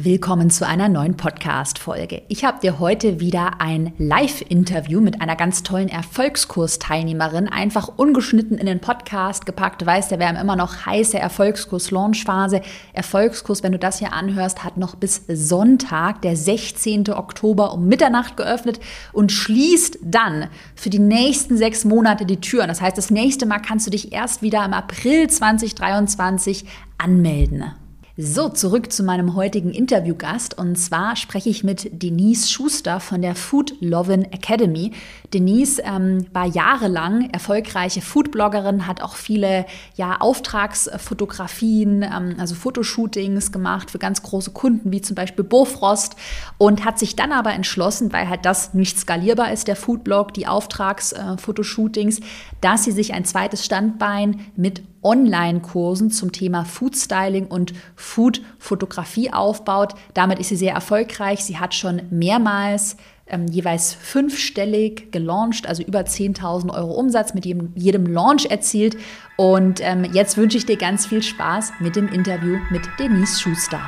Willkommen zu einer neuen Podcast-Folge. Ich habe dir heute wieder ein Live-Interview mit einer ganz tollen Erfolgskursteilnehmerin einfach ungeschnitten in den Podcast gepackt. Du weißt ja, wir haben immer noch heiße Erfolgskurs-Launch-Phase. Erfolgskurs, wenn du das hier anhörst, hat noch bis Sonntag, der 16. Oktober um Mitternacht geöffnet und schließt dann für die nächsten sechs Monate die Türen. Das heißt, das nächste Mal kannst du dich erst wieder im April 2023 anmelden. So, zurück zu meinem heutigen Interviewgast. Und zwar spreche ich mit Denise Schuster von der Food Lovin Academy. Denise ähm, war jahrelang erfolgreiche Foodbloggerin, hat auch viele ja, Auftragsfotografien, ähm, also Fotoshootings gemacht für ganz große Kunden, wie zum Beispiel Bofrost. Und hat sich dann aber entschlossen, weil halt das nicht skalierbar ist, der Foodblog, die Auftragsfotoshootings, äh, dass sie sich ein zweites Standbein mit Online-Kursen zum Thema Food Styling und Food-Fotografie aufbaut. Damit ist sie sehr erfolgreich. Sie hat schon mehrmals ähm, jeweils fünfstellig gelauncht, also über 10.000 Euro Umsatz mit jedem, jedem Launch erzielt. Und ähm, jetzt wünsche ich dir ganz viel Spaß mit dem Interview mit Denise Schuster.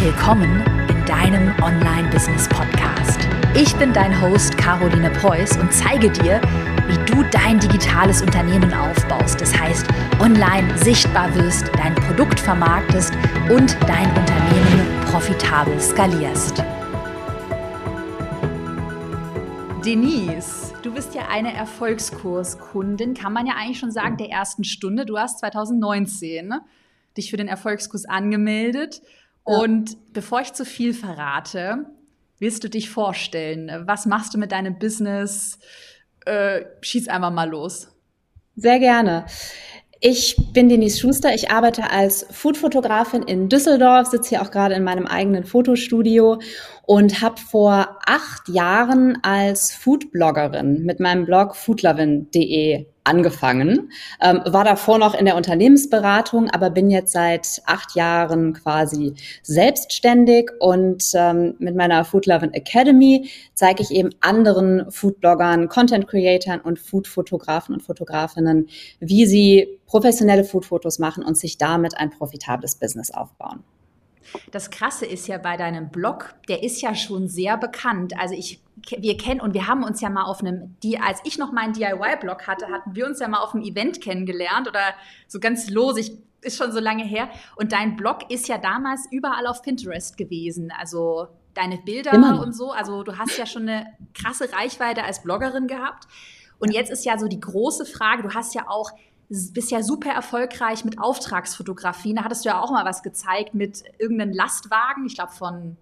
Willkommen in deinem Online-Business-Podcast. Ich bin dein Host Caroline Preuß und zeige dir, wie du dein digitales Unternehmen aufbaust. Das heißt, online sichtbar wirst, dein Produkt vermarktest und dein Unternehmen profitabel skalierst. Denise, du bist ja eine Erfolgskurskundin, kann man ja eigentlich schon sagen, der ersten Stunde. Du hast 2019 ne, dich für den Erfolgskurs angemeldet. Ja. Und bevor ich zu viel verrate, willst du dich vorstellen? Was machst du mit deinem Business? Äh, schieß einfach mal los. Sehr gerne. Ich bin Denise Schuster. Ich arbeite als Foodfotografin in Düsseldorf, sitze hier auch gerade in meinem eigenen Fotostudio und habe vor acht Jahren als Foodbloggerin mit meinem Blog foodlovin.de angefangen. Ähm, war davor noch in der Unternehmensberatung, aber bin jetzt seit acht Jahren quasi selbstständig und ähm, mit meiner Food Lovin Academy zeige ich eben anderen Foodbloggern, Content Creatern und Foodfotografen und Fotografinnen, wie sie professionelle Foodfotos machen und sich damit ein profitables Business aufbauen. Das Krasse ist ja bei deinem Blog, der ist ja schon sehr bekannt. Also ich, wir kennen und wir haben uns ja mal auf einem, die, als ich noch meinen DIY-Blog hatte, hatten wir uns ja mal auf einem Event kennengelernt oder so ganz los. Ich, ist schon so lange her. Und dein Blog ist ja damals überall auf Pinterest gewesen. Also deine Bilder und so. Also du hast ja schon eine krasse Reichweite als Bloggerin gehabt. Und jetzt ist ja so die große Frage, du hast ja auch bist ja super erfolgreich mit Auftragsfotografien. Da hattest du ja auch mal was gezeigt mit irgendeinem Lastwagen, ich glaube von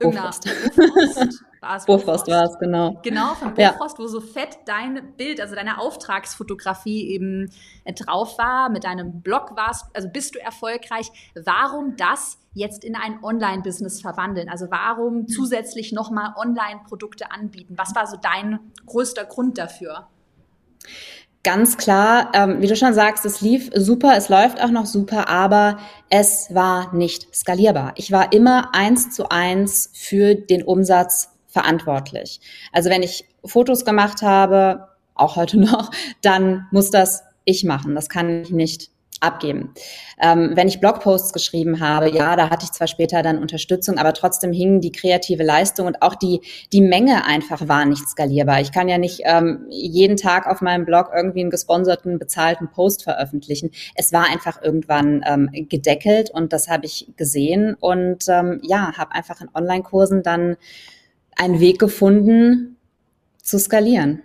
irgendeiner Bofrost. War es Bofrost war es, genau. Genau, von Bofrost, ja. wo so fett dein Bild, also deine Auftragsfotografie eben äh, drauf war, mit deinem Blog warst, also bist du erfolgreich. Warum das jetzt in ein Online-Business verwandeln? Also warum zusätzlich nochmal Online-Produkte anbieten? Was war so dein größter Grund dafür? Ganz klar, ähm, wie du schon sagst, es lief super, es läuft auch noch super, aber es war nicht skalierbar. Ich war immer eins zu eins für den Umsatz verantwortlich. Also wenn ich Fotos gemacht habe, auch heute noch, dann muss das ich machen. Das kann ich nicht abgeben. Ähm, wenn ich Blogposts geschrieben habe, ja, da hatte ich zwar später dann Unterstützung, aber trotzdem hing die kreative Leistung und auch die, die Menge einfach war nicht skalierbar. Ich kann ja nicht ähm, jeden Tag auf meinem Blog irgendwie einen gesponserten, bezahlten Post veröffentlichen. Es war einfach irgendwann ähm, gedeckelt und das habe ich gesehen und ähm, ja, habe einfach in Online-Kursen dann einen Weg gefunden zu skalieren.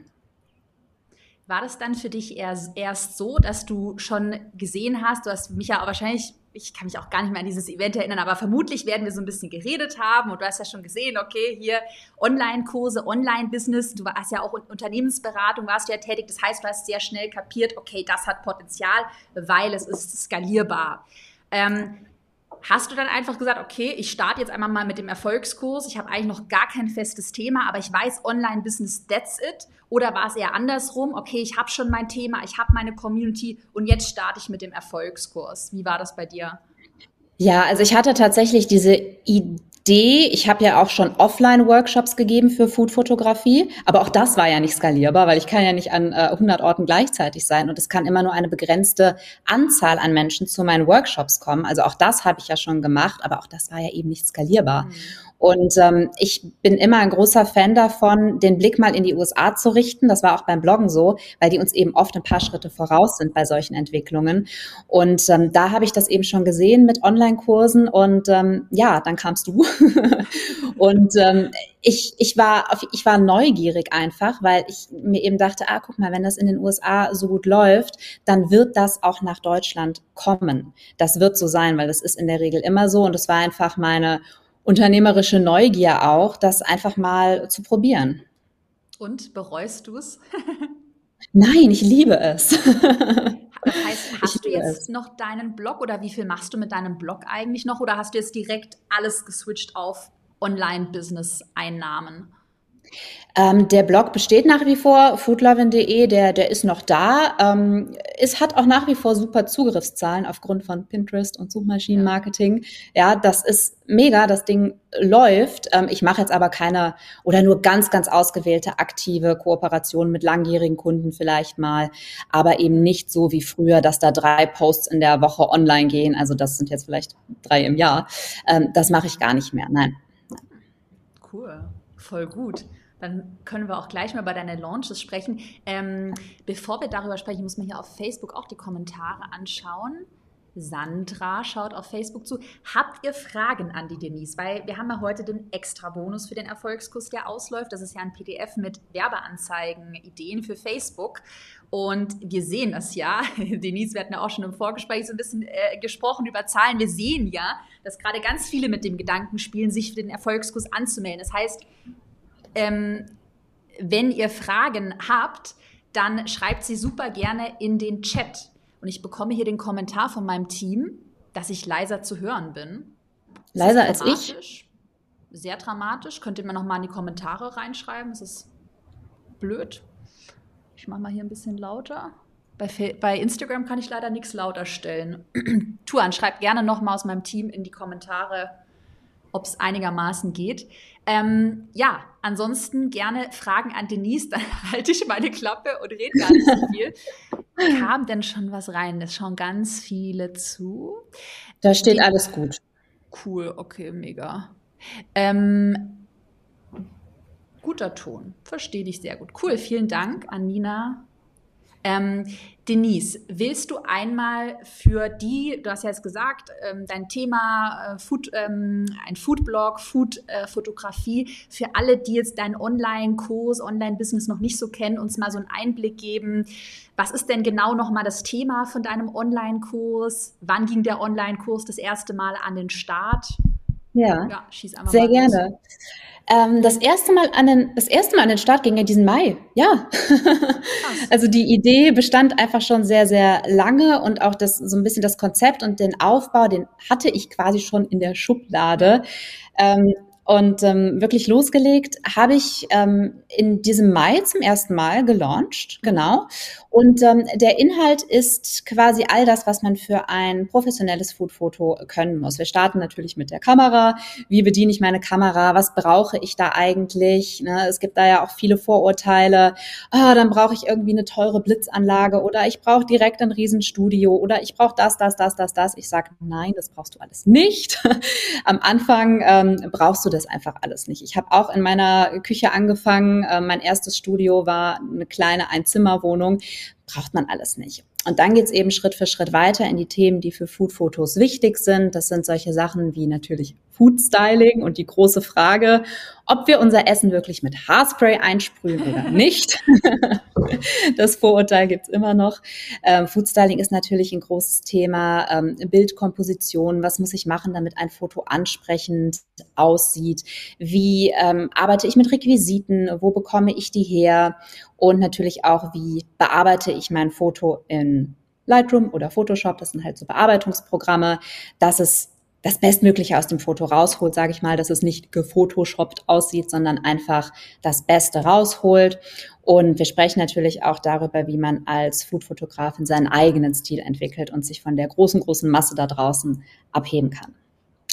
War das dann für dich erst, erst so, dass du schon gesehen hast, du hast mich ja wahrscheinlich, ich kann mich auch gar nicht mehr an dieses Event erinnern, aber vermutlich werden wir so ein bisschen geredet haben und du hast ja schon gesehen, okay, hier Online-Kurse, Online-Business, du hast ja auch Unternehmensberatung, warst du ja tätig, das heißt, du hast sehr schnell kapiert, okay, das hat Potenzial, weil es ist skalierbar. Ähm, Hast du dann einfach gesagt, okay, ich starte jetzt einmal mal mit dem Erfolgskurs. Ich habe eigentlich noch gar kein festes Thema, aber ich weiß Online-Business, that's it. Oder war es eher andersrum? Okay, ich habe schon mein Thema, ich habe meine Community und jetzt starte ich mit dem Erfolgskurs. Wie war das bei dir? Ja, also ich hatte tatsächlich diese Idee D, ich habe ja auch schon Offline-Workshops gegeben für Food-Fotografie, aber auch das war ja nicht skalierbar, weil ich kann ja nicht an äh, 100 Orten gleichzeitig sein und es kann immer nur eine begrenzte Anzahl an Menschen zu meinen Workshops kommen. Also auch das habe ich ja schon gemacht, aber auch das war ja eben nicht skalierbar. Mhm. Und ähm, ich bin immer ein großer Fan davon, den Blick mal in die USA zu richten. Das war auch beim Bloggen so, weil die uns eben oft ein paar Schritte voraus sind bei solchen Entwicklungen. Und ähm, da habe ich das eben schon gesehen mit Online-Kursen und ähm, ja, dann kamst du. und ähm, ich, ich, war, ich war neugierig einfach, weil ich mir eben dachte, ah, guck mal, wenn das in den USA so gut läuft, dann wird das auch nach Deutschland kommen. Das wird so sein, weil das ist in der Regel immer so. Und es war einfach meine unternehmerische Neugier auch, das einfach mal zu probieren. Und bereust du es? Nein, ich liebe es. Das heißt, hast du jetzt es. noch deinen Blog oder wie viel machst du mit deinem Blog eigentlich noch oder hast du jetzt direkt alles geswitcht auf Online-Business-Einnahmen? Ähm, der Blog besteht nach wie vor, foodlovin.de, der, der ist noch da. Ähm, es hat auch nach wie vor super Zugriffszahlen aufgrund von Pinterest und Suchmaschinenmarketing. Ja, das ist mega, das Ding läuft. Ähm, ich mache jetzt aber keine oder nur ganz, ganz ausgewählte aktive Kooperationen mit langjährigen Kunden vielleicht mal, aber eben nicht so wie früher, dass da drei Posts in der Woche online gehen. Also das sind jetzt vielleicht drei im Jahr. Ähm, das mache ich gar nicht mehr. Nein. Cool, voll gut. Dann können wir auch gleich mal bei deinen Launches sprechen. Ähm, bevor wir darüber sprechen, muss man hier auf Facebook auch die Kommentare anschauen. Sandra schaut auf Facebook zu. Habt ihr Fragen an die Denise? Weil wir haben ja heute den Extra-Bonus für den Erfolgskurs, der ausläuft. Das ist ja ein PDF mit Werbeanzeigen, Ideen für Facebook. Und wir sehen das ja. Denise, wir hatten ja auch schon im Vorgespräch so ein bisschen äh, gesprochen über Zahlen. Wir sehen ja, dass gerade ganz viele mit dem Gedanken spielen, sich für den Erfolgskurs anzumelden. Das heißt, ähm, wenn ihr Fragen habt, dann schreibt sie super gerne in den Chat. Und ich bekomme hier den Kommentar von meinem Team, dass ich leiser zu hören bin. Leiser als ich? Sehr dramatisch. Könnt ihr mir noch mal in die Kommentare reinschreiben? Es ist blöd. Ich mache mal hier ein bisschen lauter. Bei, bei Instagram kann ich leider nichts lauter stellen. Tuan, schreibt gerne noch mal aus meinem Team in die Kommentare, ob es einigermaßen geht. Ähm, ja, ansonsten gerne Fragen an Denise, dann halte ich meine Klappe und rede gar nicht so viel. Kam denn schon was rein? Es schauen ganz viele zu. Da steht Die, alles gut. Cool, okay, mega. Ähm, guter Ton, verstehe dich sehr gut. Cool, vielen Dank an Nina ähm, Denise, willst du einmal für die, du hast ja jetzt gesagt, ähm, dein Thema äh, Food, ähm, ein Foodblog, Food-Fotografie, äh, für alle, die jetzt deinen Online-Kurs, Online-Business noch nicht so kennen, uns mal so einen Einblick geben. Was ist denn genau nochmal das Thema von deinem Online-Kurs? Wann ging der Online-Kurs das erste Mal an den Start? Ja, ja sehr gerne. Los. Ähm, das erste Mal an den, das erste Mal an den Start ging ja diesen Mai. Ja. also die Idee bestand einfach schon sehr, sehr lange und auch das, so ein bisschen das Konzept und den Aufbau, den hatte ich quasi schon in der Schublade. Ähm, und ähm, wirklich losgelegt habe ich ähm, in diesem Mai zum ersten Mal gelauncht, genau. Und ähm, der Inhalt ist quasi all das, was man für ein professionelles Foodfoto können muss. Wir starten natürlich mit der Kamera. Wie bediene ich meine Kamera? Was brauche ich da eigentlich? Ne? Es gibt da ja auch viele Vorurteile. Ah, dann brauche ich irgendwie eine teure Blitzanlage oder ich brauche direkt ein Riesenstudio oder ich brauche das, das, das, das, das. Ich sage, nein, das brauchst du alles nicht. Am Anfang ähm, brauchst du das einfach alles nicht. Ich habe auch in meiner Küche angefangen. Äh, mein erstes Studio war eine kleine Einzimmerwohnung braucht man alles nicht. Und dann geht's eben Schritt für Schritt weiter in die Themen, die für Foodfotos wichtig sind. Das sind solche Sachen wie natürlich Food Styling und die große Frage, ob wir unser Essen wirklich mit Haarspray einsprühen oder nicht. das Vorurteil gibt's immer noch. Ähm, Food Styling ist natürlich ein großes Thema. Ähm, Bildkomposition, was muss ich machen, damit ein Foto ansprechend aussieht? Wie ähm, arbeite ich mit Requisiten? Wo bekomme ich die her? Und natürlich auch, wie bearbeite ich mein Foto in Lightroom oder Photoshop? Das sind halt so Bearbeitungsprogramme, dass es das Bestmögliche aus dem Foto rausholt, sage ich mal, dass es nicht gefotoshoppt aussieht, sondern einfach das Beste rausholt. Und wir sprechen natürlich auch darüber, wie man als Foodfotografin seinen eigenen Stil entwickelt und sich von der großen, großen Masse da draußen abheben kann.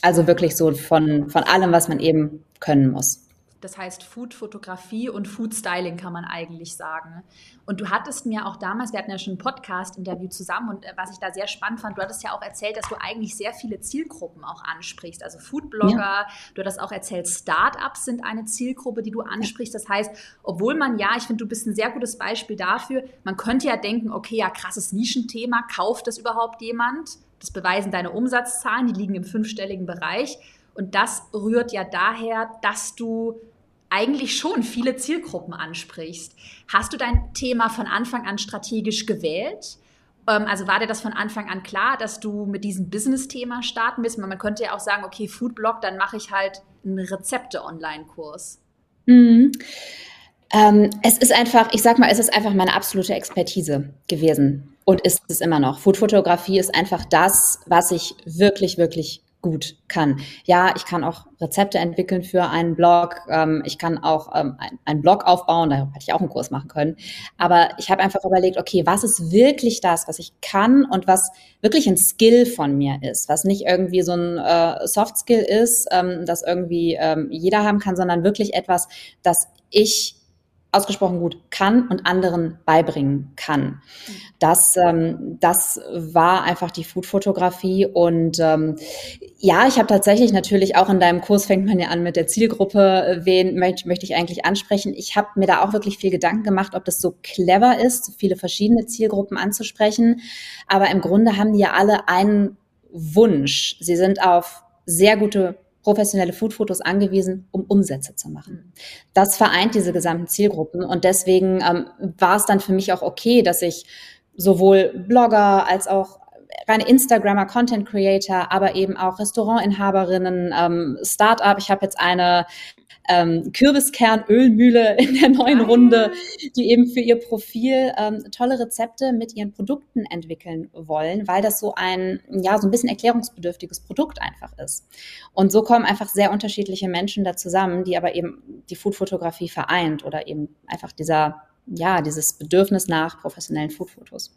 Also wirklich so von, von allem, was man eben können muss. Das heißt Food-Fotografie und Food-Styling kann man eigentlich sagen. Und du hattest mir auch damals, wir hatten ja schon ein Podcast-Interview zusammen und äh, was ich da sehr spannend fand, du hattest ja auch erzählt, dass du eigentlich sehr viele Zielgruppen auch ansprichst. Also Foodblogger, ja. du hattest auch erzählt, Startups sind eine Zielgruppe, die du ansprichst. Das heißt, obwohl man ja, ich finde, du bist ein sehr gutes Beispiel dafür, man könnte ja denken, okay, ja, krasses Nischenthema, kauft das überhaupt jemand? Das beweisen deine Umsatzzahlen, die liegen im fünfstelligen Bereich. Und das rührt ja daher, dass du eigentlich schon viele Zielgruppen ansprichst. Hast du dein Thema von Anfang an strategisch gewählt? Ähm, also war dir das von Anfang an klar, dass du mit diesem Business-Thema starten willst? Man könnte ja auch sagen, okay, Foodblog, dann mache ich halt einen Rezepte-Online-Kurs. Mhm. Ähm, es ist einfach, ich sag mal, es ist einfach meine absolute Expertise gewesen und ist es immer noch. Foodfotografie ist einfach das, was ich wirklich, wirklich gut kann. Ja, ich kann auch Rezepte entwickeln für einen Blog. Ähm, ich kann auch ähm, ein, einen Blog aufbauen. Da hätte ich auch einen Kurs machen können. Aber ich habe einfach überlegt, okay, was ist wirklich das, was ich kann und was wirklich ein Skill von mir ist, was nicht irgendwie so ein äh, Soft Skill ist, ähm, das irgendwie ähm, jeder haben kann, sondern wirklich etwas, das ich ausgesprochen gut kann und anderen beibringen kann. Das, ähm, das war einfach die Food-Fotografie. Und ähm, ja, ich habe tatsächlich natürlich auch in deinem Kurs fängt man ja an mit der Zielgruppe, wen möchte, möchte ich eigentlich ansprechen. Ich habe mir da auch wirklich viel Gedanken gemacht, ob das so clever ist, so viele verschiedene Zielgruppen anzusprechen. Aber im Grunde haben die ja alle einen Wunsch. Sie sind auf sehr gute professionelle Foodfotos angewiesen, um Umsätze zu machen. Das vereint diese gesamten Zielgruppen und deswegen ähm, war es dann für mich auch okay, dass ich sowohl Blogger als auch reine Instagrammer, Content Creator, aber eben auch Restaurantinhaberinnen, ähm, Startup. Ich habe jetzt eine ähm, Kürbiskernölmühle in der neuen Runde, die eben für ihr Profil ähm, tolle Rezepte mit ihren Produkten entwickeln wollen, weil das so ein, ja, so ein bisschen erklärungsbedürftiges Produkt einfach ist. Und so kommen einfach sehr unterschiedliche Menschen da zusammen, die aber eben die Foodfotografie vereint oder eben einfach dieser, ja, dieses Bedürfnis nach professionellen Foodfotos.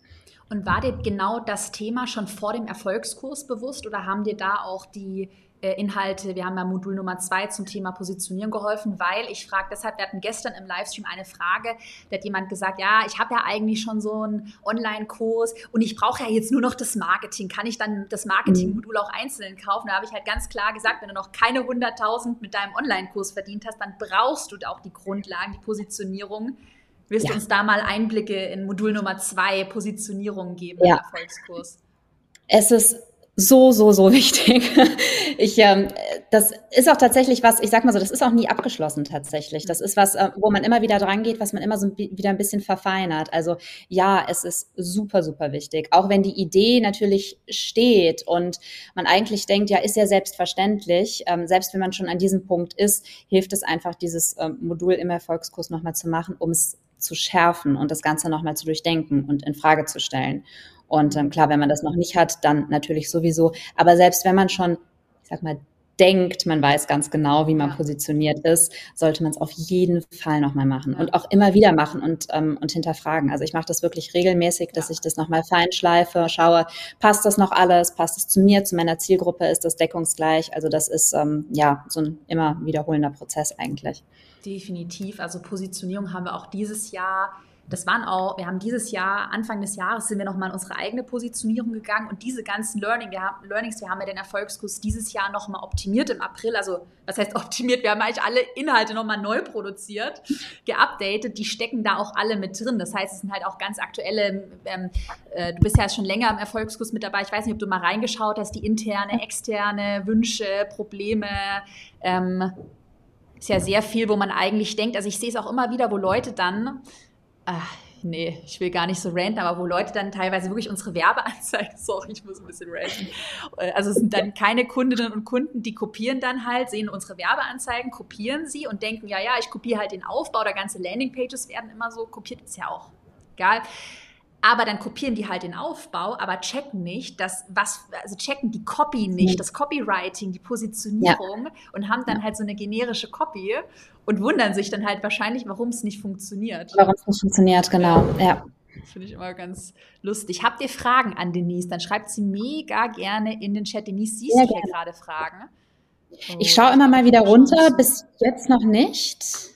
Und war dir genau das Thema schon vor dem Erfolgskurs bewusst oder haben dir da auch die Inhalte, wir haben ja Modul Nummer zwei zum Thema Positionieren geholfen, weil ich frage deshalb, wir hatten gestern im Livestream eine Frage, da hat jemand gesagt, ja, ich habe ja eigentlich schon so einen Online-Kurs und ich brauche ja jetzt nur noch das Marketing. Kann ich dann das Marketing-Modul auch einzeln kaufen? Da habe ich halt ganz klar gesagt, wenn du noch keine 100.000 mit deinem Online-Kurs verdient hast, dann brauchst du auch die Grundlagen, die Positionierung. Wirst ja. du uns da mal Einblicke in Modul Nummer zwei Positionierung geben ja. im Erfolgskurs? Es ist so, so, so wichtig. Ich, ähm, das ist auch tatsächlich was, ich sag mal so, das ist auch nie abgeschlossen tatsächlich. Das ist was, äh, wo man immer wieder dran geht, was man immer so wieder ein bisschen verfeinert. Also ja, es ist super, super wichtig. Auch wenn die Idee natürlich steht und man eigentlich denkt, ja, ist ja selbstverständlich. Ähm, selbst wenn man schon an diesem Punkt ist, hilft es einfach, dieses ähm, Modul im Erfolgskurs nochmal zu machen, um es zu schärfen und das Ganze nochmal zu durchdenken und in Frage zu stellen. Und ähm, klar, wenn man das noch nicht hat, dann natürlich sowieso. Aber selbst wenn man schon, ich sag mal, denkt, man weiß ganz genau, wie man ja. positioniert ist, sollte man es auf jeden Fall nochmal machen ja. und auch immer wieder machen und, ähm, und hinterfragen. Also ich mache das wirklich regelmäßig, dass ja. ich das nochmal feinschleife, schaue, passt das noch alles, passt es zu mir, zu meiner Zielgruppe, ist das deckungsgleich? Also das ist ähm, ja so ein immer wiederholender Prozess eigentlich. Definitiv. Also Positionierung haben wir auch dieses Jahr das waren auch, wir haben dieses Jahr, Anfang des Jahres, sind wir nochmal in unsere eigene Positionierung gegangen und diese ganzen Learning, wir haben, Learnings, wir haben ja den Erfolgskurs dieses Jahr nochmal optimiert im April. Also, was heißt optimiert? Wir haben eigentlich alle Inhalte nochmal neu produziert, geupdatet. Die stecken da auch alle mit drin. Das heißt, es sind halt auch ganz aktuelle, ähm, äh, du bist ja schon länger im Erfolgskurs mit dabei. Ich weiß nicht, ob du mal reingeschaut hast, die interne, externe Wünsche, Probleme, ähm, ist ja sehr viel, wo man eigentlich denkt, also ich sehe es auch immer wieder, wo Leute dann ach, nee, ich will gar nicht so ranten, aber wo Leute dann teilweise wirklich unsere Werbeanzeigen, sorry, ich muss ein bisschen ranten, äh, also es sind dann keine Kundinnen und Kunden, die kopieren dann halt, sehen unsere Werbeanzeigen, kopieren sie und denken, ja, ja, ich kopiere halt den Aufbau, der ganze Landingpages werden immer so kopiert, ist ja auch egal. Aber dann kopieren die halt den Aufbau, aber checken nicht, dass was, also checken die Copy nicht, das Copywriting, die Positionierung ja. und haben dann halt so eine generische Copy und wundern sich dann halt wahrscheinlich, warum es nicht funktioniert. Warum es nicht funktioniert, genau, ja. Das finde ich immer ganz lustig. Habt ihr Fragen an Denise? Dann schreibt sie mega gerne in den Chat. Denise, siehst du hier gerade Fragen? Oh, ich schaue immer mal wieder runter, bis jetzt noch nicht.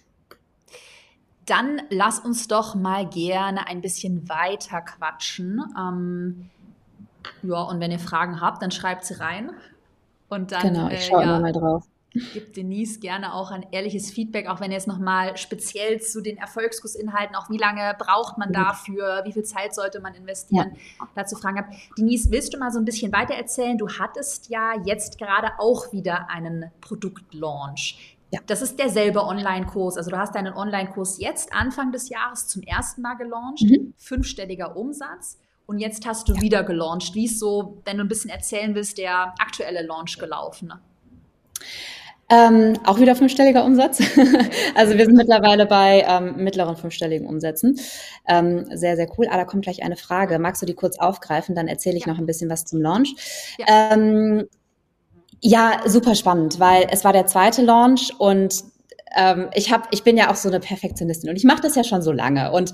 Dann lass uns doch mal gerne ein bisschen weiter quatschen. Ähm, ja, und wenn ihr Fragen habt, dann schreibt sie rein. Und dann, genau, ich schaue äh, ja, mal drauf. Gibt Denise gerne auch ein ehrliches Feedback, auch wenn ihr es nochmal speziell zu den Erfolgskursinhalten, auch wie lange braucht man dafür, wie viel Zeit sollte man investieren, ja. dazu Fragen habt. Denise, willst du mal so ein bisschen weiter erzählen? Du hattest ja jetzt gerade auch wieder einen Produktlaunch. Ja. Das ist derselbe Online-Kurs. Also du hast deinen Online-Kurs jetzt Anfang des Jahres zum ersten Mal gelauncht, mhm. fünfstelliger Umsatz. Und jetzt hast du ja. wieder gelauncht. Wie ist so, wenn du ein bisschen erzählen willst, der aktuelle Launch gelaufen? Ähm, auch wieder fünfstelliger Umsatz. also wir sind mittlerweile bei ähm, mittleren fünfstelligen Umsätzen. Ähm, sehr, sehr cool. Ah, da kommt gleich eine Frage. Magst du die kurz aufgreifen? Dann erzähle ich ja. noch ein bisschen was zum Launch. Ja. Ja, super spannend, weil es war der zweite Launch und ähm, ich hab, ich bin ja auch so eine Perfektionistin und ich mache das ja schon so lange. Und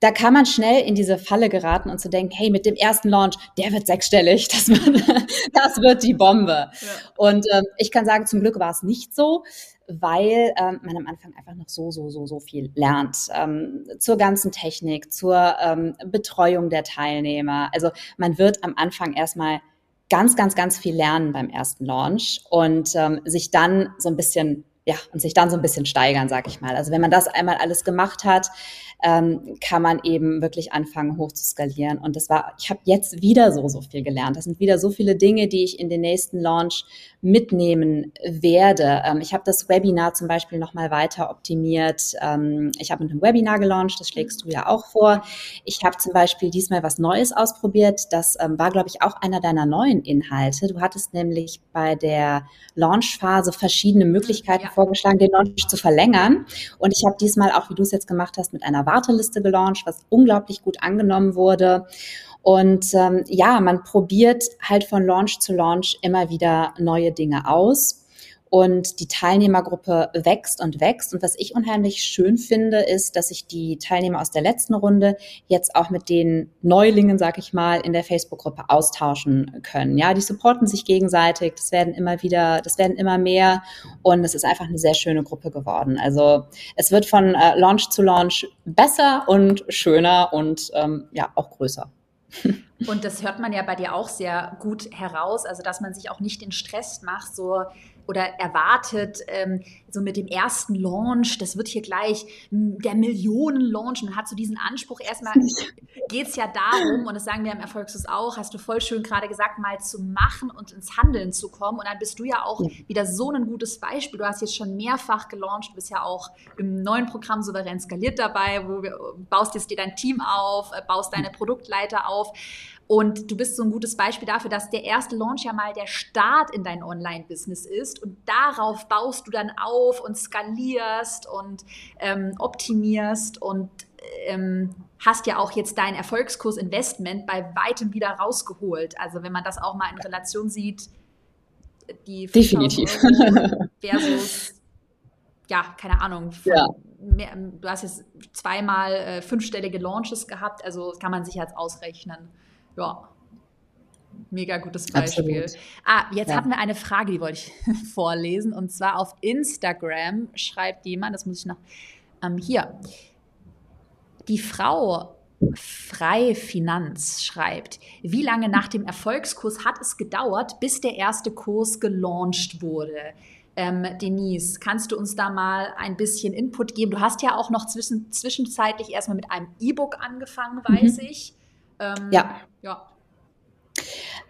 da kann man schnell in diese Falle geraten und zu denken, hey, mit dem ersten Launch, der wird sechsstellig, das, das wird die Bombe. Ja. Und ähm, ich kann sagen, zum Glück war es nicht so weil ähm, man am Anfang einfach noch so, so, so, so viel lernt ähm, zur ganzen Technik, zur ähm, Betreuung der Teilnehmer. Also man wird am Anfang erstmal ganz, ganz, ganz viel lernen beim ersten Launch und ähm, sich dann so ein bisschen ja, und sich dann so ein bisschen steigern, sag ich mal. Also wenn man das einmal alles gemacht hat, ähm, kann man eben wirklich anfangen, hoch zu skalieren. Und das war, ich habe jetzt wieder so, so viel gelernt. Das sind wieder so viele Dinge, die ich in den nächsten Launch mitnehmen werde. Ähm, ich habe das Webinar zum Beispiel nochmal weiter optimiert. Ähm, ich habe mit einem Webinar gelauncht, das schlägst du ja auch vor. Ich habe zum Beispiel diesmal was Neues ausprobiert. Das ähm, war, glaube ich, auch einer deiner neuen Inhalte. Du hattest nämlich bei der Launchphase verschiedene Möglichkeiten ja. vorgeschlagen, den Launch zu verlängern. Und ich habe diesmal auch, wie du es jetzt gemacht hast, mit einer Warteliste gelauncht, was unglaublich gut angenommen wurde. Und ähm, ja, man probiert halt von Launch zu Launch immer wieder neue Dinge aus. Und die Teilnehmergruppe wächst und wächst. Und was ich unheimlich schön finde, ist, dass sich die Teilnehmer aus der letzten Runde jetzt auch mit den Neulingen, sag ich mal, in der Facebook-Gruppe austauschen können. Ja, die supporten sich gegenseitig. Das werden immer wieder, das werden immer mehr. Und es ist einfach eine sehr schöne Gruppe geworden. Also es wird von äh, Launch zu Launch besser und schöner und ähm, ja, auch größer. Und das hört man ja bei dir auch sehr gut heraus, also dass man sich auch nicht den Stress macht, so oder erwartet, ähm, so mit dem ersten Launch, das wird hier gleich der Millionen-Launch. Man hat so diesen Anspruch. Erstmal geht es ja darum, und das sagen wir im Erfolgslos auch, hast du voll schön gerade gesagt, mal zu machen und ins Handeln zu kommen. Und dann bist du ja auch ja. wieder so ein gutes Beispiel. Du hast jetzt schon mehrfach gelauncht, du bist ja auch im neuen Programm Souverän skaliert dabei, wo du baust jetzt dir dein Team auf, äh, baust deine Produktleiter auf. Und du bist so ein gutes Beispiel dafür, dass der erste Launch ja mal der Start in dein Online-Business ist und darauf baust du dann auf und skalierst und ähm, optimierst und ähm, hast ja auch jetzt dein Erfolgskurs Investment bei weitem wieder rausgeholt. Also wenn man das auch mal in Relation sieht, die definitiv versus ja keine Ahnung. Ja. Mehr, du hast jetzt zweimal äh, fünfstellige Launches gehabt, also kann man sich jetzt ausrechnen ja, mega gutes Beispiel. Absolut. Ah, jetzt ja. hatten wir eine Frage, die wollte ich vorlesen. Und zwar auf Instagram schreibt jemand, das muss ich noch, ähm, hier, die Frau Frei Finanz schreibt, wie lange nach dem Erfolgskurs hat es gedauert, bis der erste Kurs gelauncht wurde? Ähm, Denise, kannst du uns da mal ein bisschen Input geben? Du hast ja auch noch zwischen, zwischenzeitlich erstmal mit einem E-Book angefangen, weiß mhm. ich. Ähm, ja. Ja.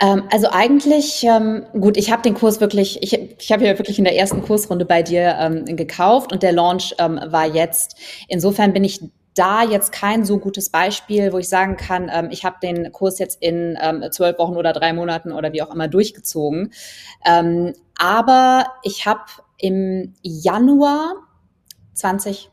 Ähm, also eigentlich, ähm, gut, ich habe den Kurs wirklich, ich, ich habe ja wirklich in der ersten Kursrunde bei dir ähm, gekauft und der Launch war jetzt. Insofern bin ich da jetzt kein so gutes Beispiel, wo ich sagen kann, ähm, ich habe den Kurs jetzt in ähm, zwölf Wochen oder drei Monaten oder wie auch immer durchgezogen. Ähm, aber ich habe im Januar 20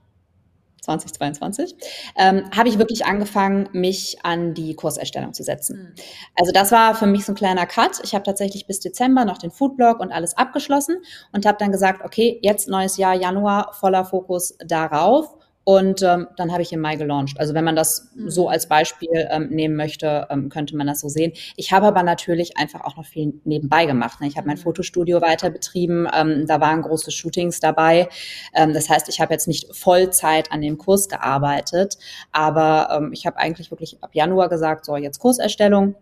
2022, ähm, habe ich wirklich angefangen, mich an die Kurserstellung zu setzen. Mhm. Also das war für mich so ein kleiner Cut. Ich habe tatsächlich bis Dezember noch den Foodblog und alles abgeschlossen und habe dann gesagt, okay, jetzt neues Jahr, Januar, voller Fokus darauf. Und ähm, dann habe ich im Mai gelauncht. Also wenn man das mhm. so als Beispiel ähm, nehmen möchte, ähm, könnte man das so sehen. Ich habe aber natürlich einfach auch noch viel nebenbei gemacht. Ne? Ich habe mein mhm. Fotostudio weiter betrieben. Ähm, da waren große Shootings dabei. Ähm, das heißt, ich habe jetzt nicht Vollzeit an dem Kurs gearbeitet, aber ähm, ich habe eigentlich wirklich ab Januar gesagt, so jetzt Kurserstellung.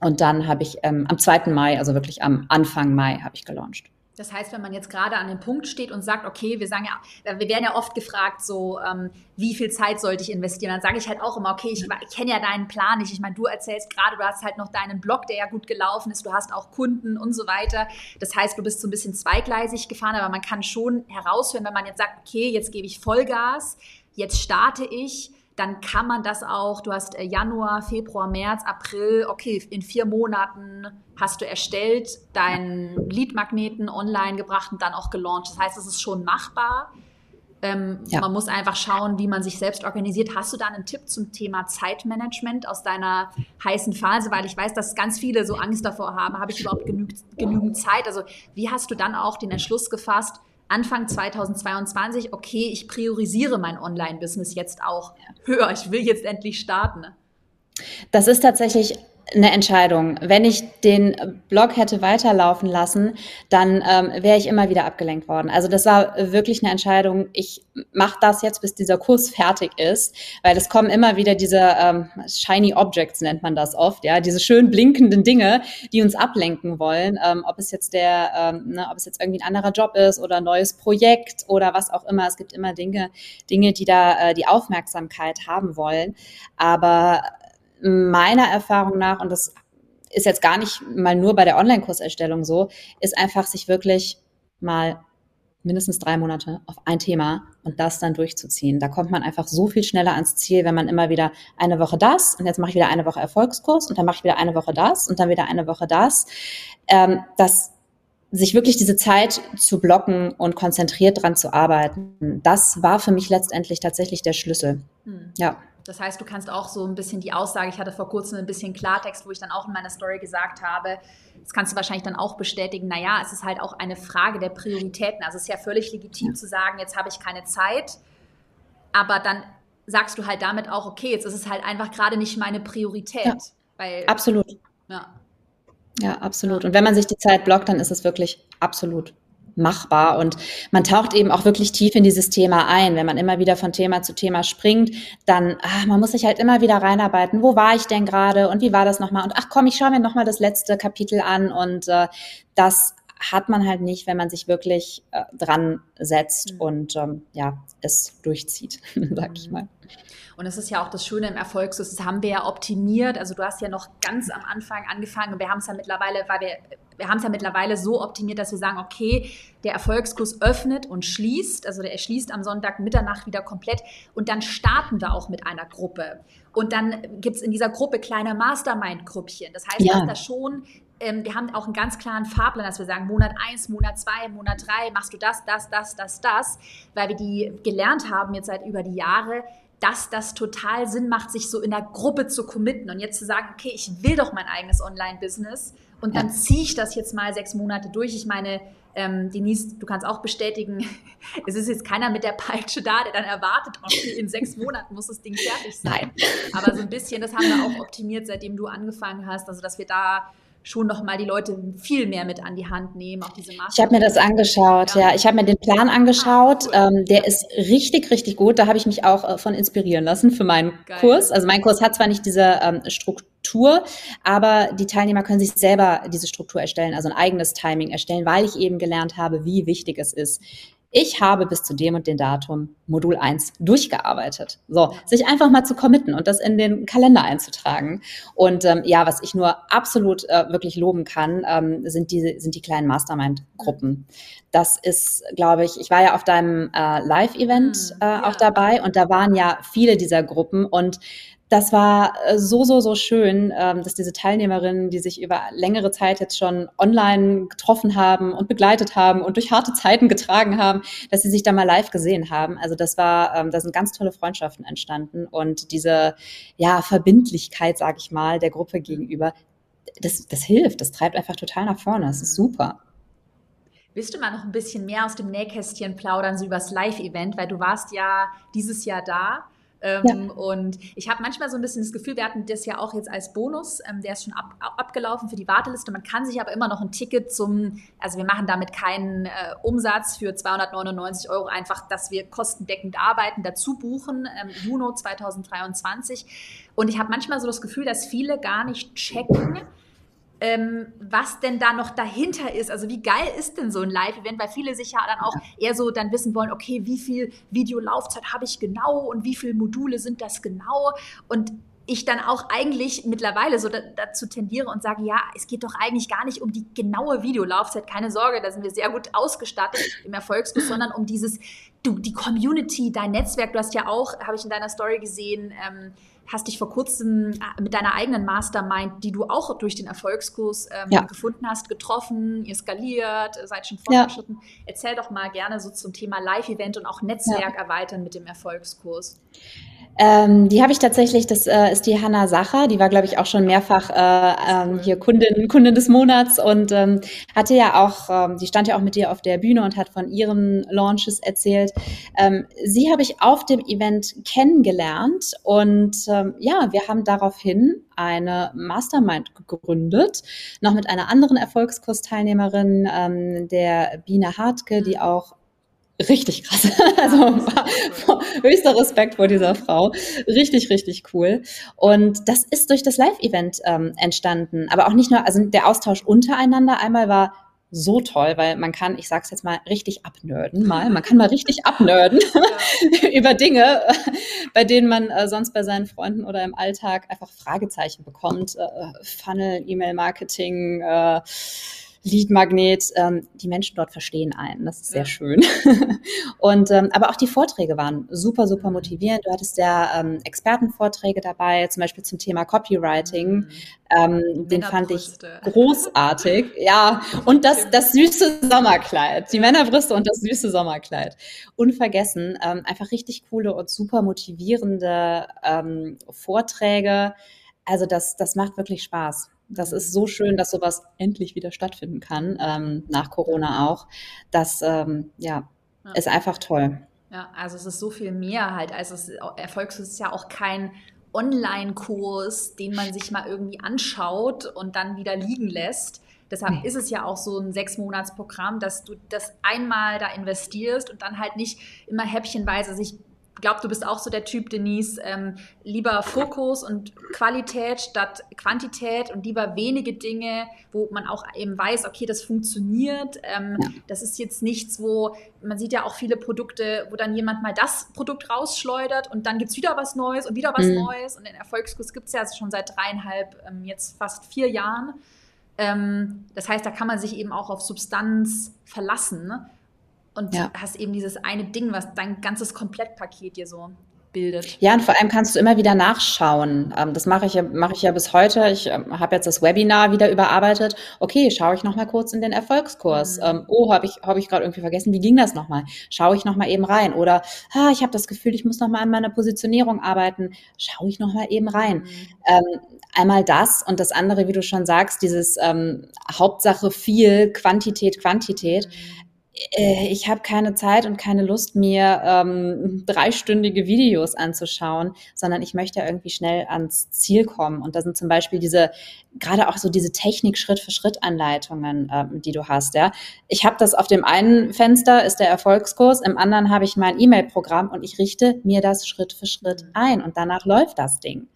Und dann habe ich ähm, am 2. Mai, also wirklich am Anfang Mai, habe ich gelauncht. Das heißt, wenn man jetzt gerade an dem Punkt steht und sagt, okay, wir sagen ja, wir werden ja oft gefragt, so, ähm, wie viel Zeit sollte ich investieren? Dann sage ich halt auch immer, okay, ich, ich kenne ja deinen Plan nicht. Ich meine, du erzählst gerade, du hast halt noch deinen Blog, der ja gut gelaufen ist, du hast auch Kunden und so weiter. Das heißt, du bist so ein bisschen zweigleisig gefahren, aber man kann schon heraushören, wenn man jetzt sagt, okay, jetzt gebe ich Vollgas, jetzt starte ich dann kann man das auch, du hast äh, Januar, Februar, März, April, okay, in vier Monaten hast du erstellt, deinen Lead-Magneten online gebracht und dann auch gelauncht. Das heißt, es ist schon machbar. Ähm, ja. Man muss einfach schauen, wie man sich selbst organisiert. Hast du da einen Tipp zum Thema Zeitmanagement aus deiner heißen Phase? Weil ich weiß, dass ganz viele so Angst davor haben, habe ich überhaupt genügend, genügend Zeit? Also wie hast du dann auch den Entschluss gefasst, Anfang 2022, okay, ich priorisiere mein Online-Business jetzt auch höher. Ich will jetzt endlich starten. Das ist tatsächlich eine Entscheidung. Wenn ich den Blog hätte weiterlaufen lassen, dann ähm, wäre ich immer wieder abgelenkt worden. Also das war wirklich eine Entscheidung. Ich mache das jetzt, bis dieser Kurs fertig ist, weil es kommen immer wieder diese ähm, shiny Objects nennt man das oft, ja, diese schön blinkenden Dinge, die uns ablenken wollen. Ähm, ob es jetzt der, ähm, ne, ob es jetzt irgendwie ein anderer Job ist oder ein neues Projekt oder was auch immer. Es gibt immer Dinge, Dinge, die da äh, die Aufmerksamkeit haben wollen. Aber meiner Erfahrung nach, und das ist jetzt gar nicht mal nur bei der Online-Kurserstellung so, ist einfach sich wirklich mal mindestens drei Monate auf ein Thema und das dann durchzuziehen. Da kommt man einfach so viel schneller ans Ziel, wenn man immer wieder eine Woche das und jetzt mache ich wieder eine Woche Erfolgskurs und dann mache ich wieder eine Woche das und dann wieder eine Woche das. Ähm, das sich wirklich diese Zeit zu blocken und konzentriert dran zu arbeiten, das war für mich letztendlich tatsächlich der Schlüssel. Hm. Ja. Das heißt, du kannst auch so ein bisschen die Aussage, ich hatte vor kurzem ein bisschen Klartext, wo ich dann auch in meiner Story gesagt habe, das kannst du wahrscheinlich dann auch bestätigen, naja, es ist halt auch eine Frage der Prioritäten. Also es ist ja völlig legitim zu sagen, jetzt habe ich keine Zeit, aber dann sagst du halt damit auch, okay, jetzt ist es halt einfach gerade nicht meine Priorität. Ja. Weil, absolut. Ja. Ja, absolut. Und wenn man sich die Zeit blockt, dann ist es wirklich absolut machbar. Und man taucht eben auch wirklich tief in dieses Thema ein. Wenn man immer wieder von Thema zu Thema springt, dann, ach, man muss sich halt immer wieder reinarbeiten. Wo war ich denn gerade und wie war das nochmal? Und ach komm, ich schaue mir nochmal das letzte Kapitel an. Und äh, das hat man halt nicht, wenn man sich wirklich äh, dran setzt mhm. und ähm, ja, es durchzieht, sag ich mal. Und das ist ja auch das Schöne im Erfolg, das haben wir ja optimiert. Also du hast ja noch ganz am Anfang angefangen und wir haben es ja mittlerweile, weil wir, wir haben es ja mittlerweile so optimiert, dass wir sagen, okay, der Erfolgskurs öffnet und schließt, also der schließt am Sonntag Mitternacht wieder komplett und dann starten wir auch mit einer Gruppe. Und dann gibt es in dieser Gruppe kleine Mastermind-Grüppchen. Das heißt, ja. dass da schon ähm, wir haben auch einen ganz klaren Fahrplan, dass wir sagen, Monat 1, Monat 2, Monat 3 machst du das, das, das, das, das, weil wir die gelernt haben jetzt seit über die Jahre, dass das total Sinn macht, sich so in der Gruppe zu committen und jetzt zu sagen, okay, ich will doch mein eigenes Online-Business und dann ziehe ich das jetzt mal sechs Monate durch. Ich meine, ähm, Denise, du kannst auch bestätigen, es ist jetzt keiner mit der Peitsche da, der dann erwartet, okay, in sechs Monaten muss das Ding fertig sein. Aber so ein bisschen, das haben wir auch optimiert, seitdem du angefangen hast, also dass wir da schon noch mal die Leute viel mehr mit an die Hand nehmen, auch diese Maßnahmen. Ich habe mir das angeschaut, ja. ja. Ich habe mir den Plan angeschaut. Ah, cool. ähm, der ist richtig, richtig gut. Da habe ich mich auch äh, von inspirieren lassen für meinen Geil. Kurs. Also mein Kurs hat zwar nicht diese ähm, Struktur, aber die Teilnehmer können sich selber diese Struktur erstellen, also ein eigenes Timing erstellen, weil ich eben gelernt habe, wie wichtig es ist, ich habe bis zu dem und dem Datum Modul 1 durchgearbeitet. So, sich einfach mal zu committen und das in den Kalender einzutragen. Und ähm, ja, was ich nur absolut äh, wirklich loben kann, ähm, sind, diese, sind die kleinen Mastermind-Gruppen. Das ist, glaube ich, ich war ja auf deinem äh, Live-Event hm, äh, ja. auch dabei und da waren ja viele dieser Gruppen und das war äh, so, so, so schön, ähm, dass diese Teilnehmerinnen, die sich über längere Zeit jetzt schon online getroffen haben und begleitet haben und durch harte Zeiten getragen haben, dass sie sich da mal live gesehen haben. Also das war, ähm, da sind ganz tolle Freundschaften entstanden und diese, ja, Verbindlichkeit, sag ich mal, der Gruppe gegenüber, das, das hilft, das treibt einfach total nach vorne. Das ist super. Willst du mal noch ein bisschen mehr aus dem Nähkästchen plaudern, so übers Live-Event, weil du warst ja dieses Jahr da. Ähm, ja. Und ich habe manchmal so ein bisschen das Gefühl, wir hatten das ja auch jetzt als Bonus, ähm, der ist schon ab, abgelaufen für die Warteliste. Man kann sich aber immer noch ein Ticket zum, also wir machen damit keinen äh, Umsatz für 299 Euro, einfach, dass wir kostendeckend arbeiten, dazu buchen, ähm, Juno 2023. Und ich habe manchmal so das Gefühl, dass viele gar nicht checken, ähm, was denn da noch dahinter ist. Also wie geil ist denn so ein Live-Event, weil viele sich ja dann auch eher so dann wissen wollen, okay, wie viel Videolaufzeit habe ich genau und wie viele Module sind das genau? Und ich dann auch eigentlich mittlerweile so dazu tendiere und sage, ja, es geht doch eigentlich gar nicht um die genaue Videolaufzeit, keine Sorge, da sind wir sehr gut ausgestattet im Erfolgsbus, sondern um dieses, du, die Community, dein Netzwerk, du hast ja auch, habe ich in deiner Story gesehen, ähm, hast dich vor kurzem äh, mit deiner eigenen Mastermind, die du auch durch den Erfolgskurs ähm, ja. gefunden hast, getroffen, ihr skaliert, seid schon fortgeschritten. Ja. Erzähl doch mal gerne so zum Thema Live-Event und auch Netzwerk ja. erweitern mit dem Erfolgskurs. Ähm, die habe ich tatsächlich, das äh, ist die Hanna Sacher, die war, glaube ich, auch schon mehrfach äh, ähm, hier Kundin, Kundin des Monats und ähm, hatte ja auch, ähm, die stand ja auch mit dir auf der Bühne und hat von ihren Launches erzählt. Ähm, sie habe ich auf dem Event kennengelernt und ähm, ja, wir haben daraufhin eine Mastermind gegründet, noch mit einer anderen Erfolgskursteilnehmerin, ähm, der Biene Hartke, die auch richtig krass. Also höchster Respekt vor dieser Frau. Richtig, richtig cool. Und das ist durch das Live-Event ähm, entstanden. Aber auch nicht nur, also der Austausch untereinander einmal war so toll, weil man kann, ich sag's jetzt mal, richtig abnörden mal. Man kann mal richtig abnörden über Dinge, bei denen man äh, sonst bei seinen Freunden oder im Alltag einfach Fragezeichen bekommt. Äh, Funnel, E-Mail-Marketing, äh, Lead-Magnet, ähm, die Menschen dort verstehen einen. Das ist sehr ja. schön. und ähm, aber auch die Vorträge waren super, super mhm. motivierend. Du hattest ja ähm, Expertenvorträge dabei, zum Beispiel zum Thema Copywriting. Mhm. Ähm, den fand ich großartig. ja, und das, das süße Sommerkleid. Die Männerbrüste und das süße Sommerkleid. Unvergessen. Ähm, einfach richtig coole und super motivierende ähm, Vorträge. Also das, das macht wirklich Spaß das ist so schön, dass sowas endlich wieder stattfinden kann, ähm, nach Corona auch. Das ähm, ja, ja, ist einfach toll. Ja, also es ist so viel mehr halt. Also es, Erfolgs ist ja auch kein Online-Kurs, den man sich mal irgendwie anschaut und dann wieder liegen lässt. Deshalb ist es ja auch so ein Sechs-Monats-Programm, dass du das einmal da investierst und dann halt nicht immer häppchenweise sich glaube, du bist auch so der Typ, Denise, ähm, lieber Fokus und Qualität statt Quantität und lieber wenige Dinge, wo man auch eben weiß, okay, das funktioniert. Ähm, ja. Das ist jetzt nichts, wo man sieht ja auch viele Produkte, wo dann jemand mal das Produkt rausschleudert und dann gibt es wieder was Neues und wieder was mhm. Neues. Und den Erfolgskurs gibt es ja schon seit dreieinhalb, ähm, jetzt fast vier Jahren. Ähm, das heißt, da kann man sich eben auch auf Substanz verlassen und ja. hast eben dieses eine Ding, was dein ganzes Komplettpaket dir so bildet. Ja, und vor allem kannst du immer wieder nachschauen. Ähm, das mache ich, ja, mache ich ja bis heute. Ich ähm, habe jetzt das Webinar wieder überarbeitet. Okay, schaue ich noch mal kurz in den Erfolgskurs. Mhm. Ähm, oh, habe ich, hab ich gerade irgendwie vergessen, wie ging das nochmal? Schaue ich noch mal eben rein. Oder ah, ich habe das Gefühl, ich muss noch mal an meiner Positionierung arbeiten. Schaue ich noch mal eben rein. Mhm. Einmal das und das andere, wie du schon sagst, dieses ähm, Hauptsache viel Quantität, Quantität. Mhm ich habe keine Zeit und keine Lust, mir ähm, dreistündige Videos anzuschauen, sondern ich möchte irgendwie schnell ans Ziel kommen. Und da sind zum Beispiel diese, gerade auch so diese Technik-Schritt-für-Schritt-Anleitungen, ähm, die du hast. Ja, ich habe das auf dem einen Fenster ist der Erfolgskurs, im anderen habe ich mein E-Mail-Programm und ich richte mir das Schritt für Schritt ein und danach läuft das Ding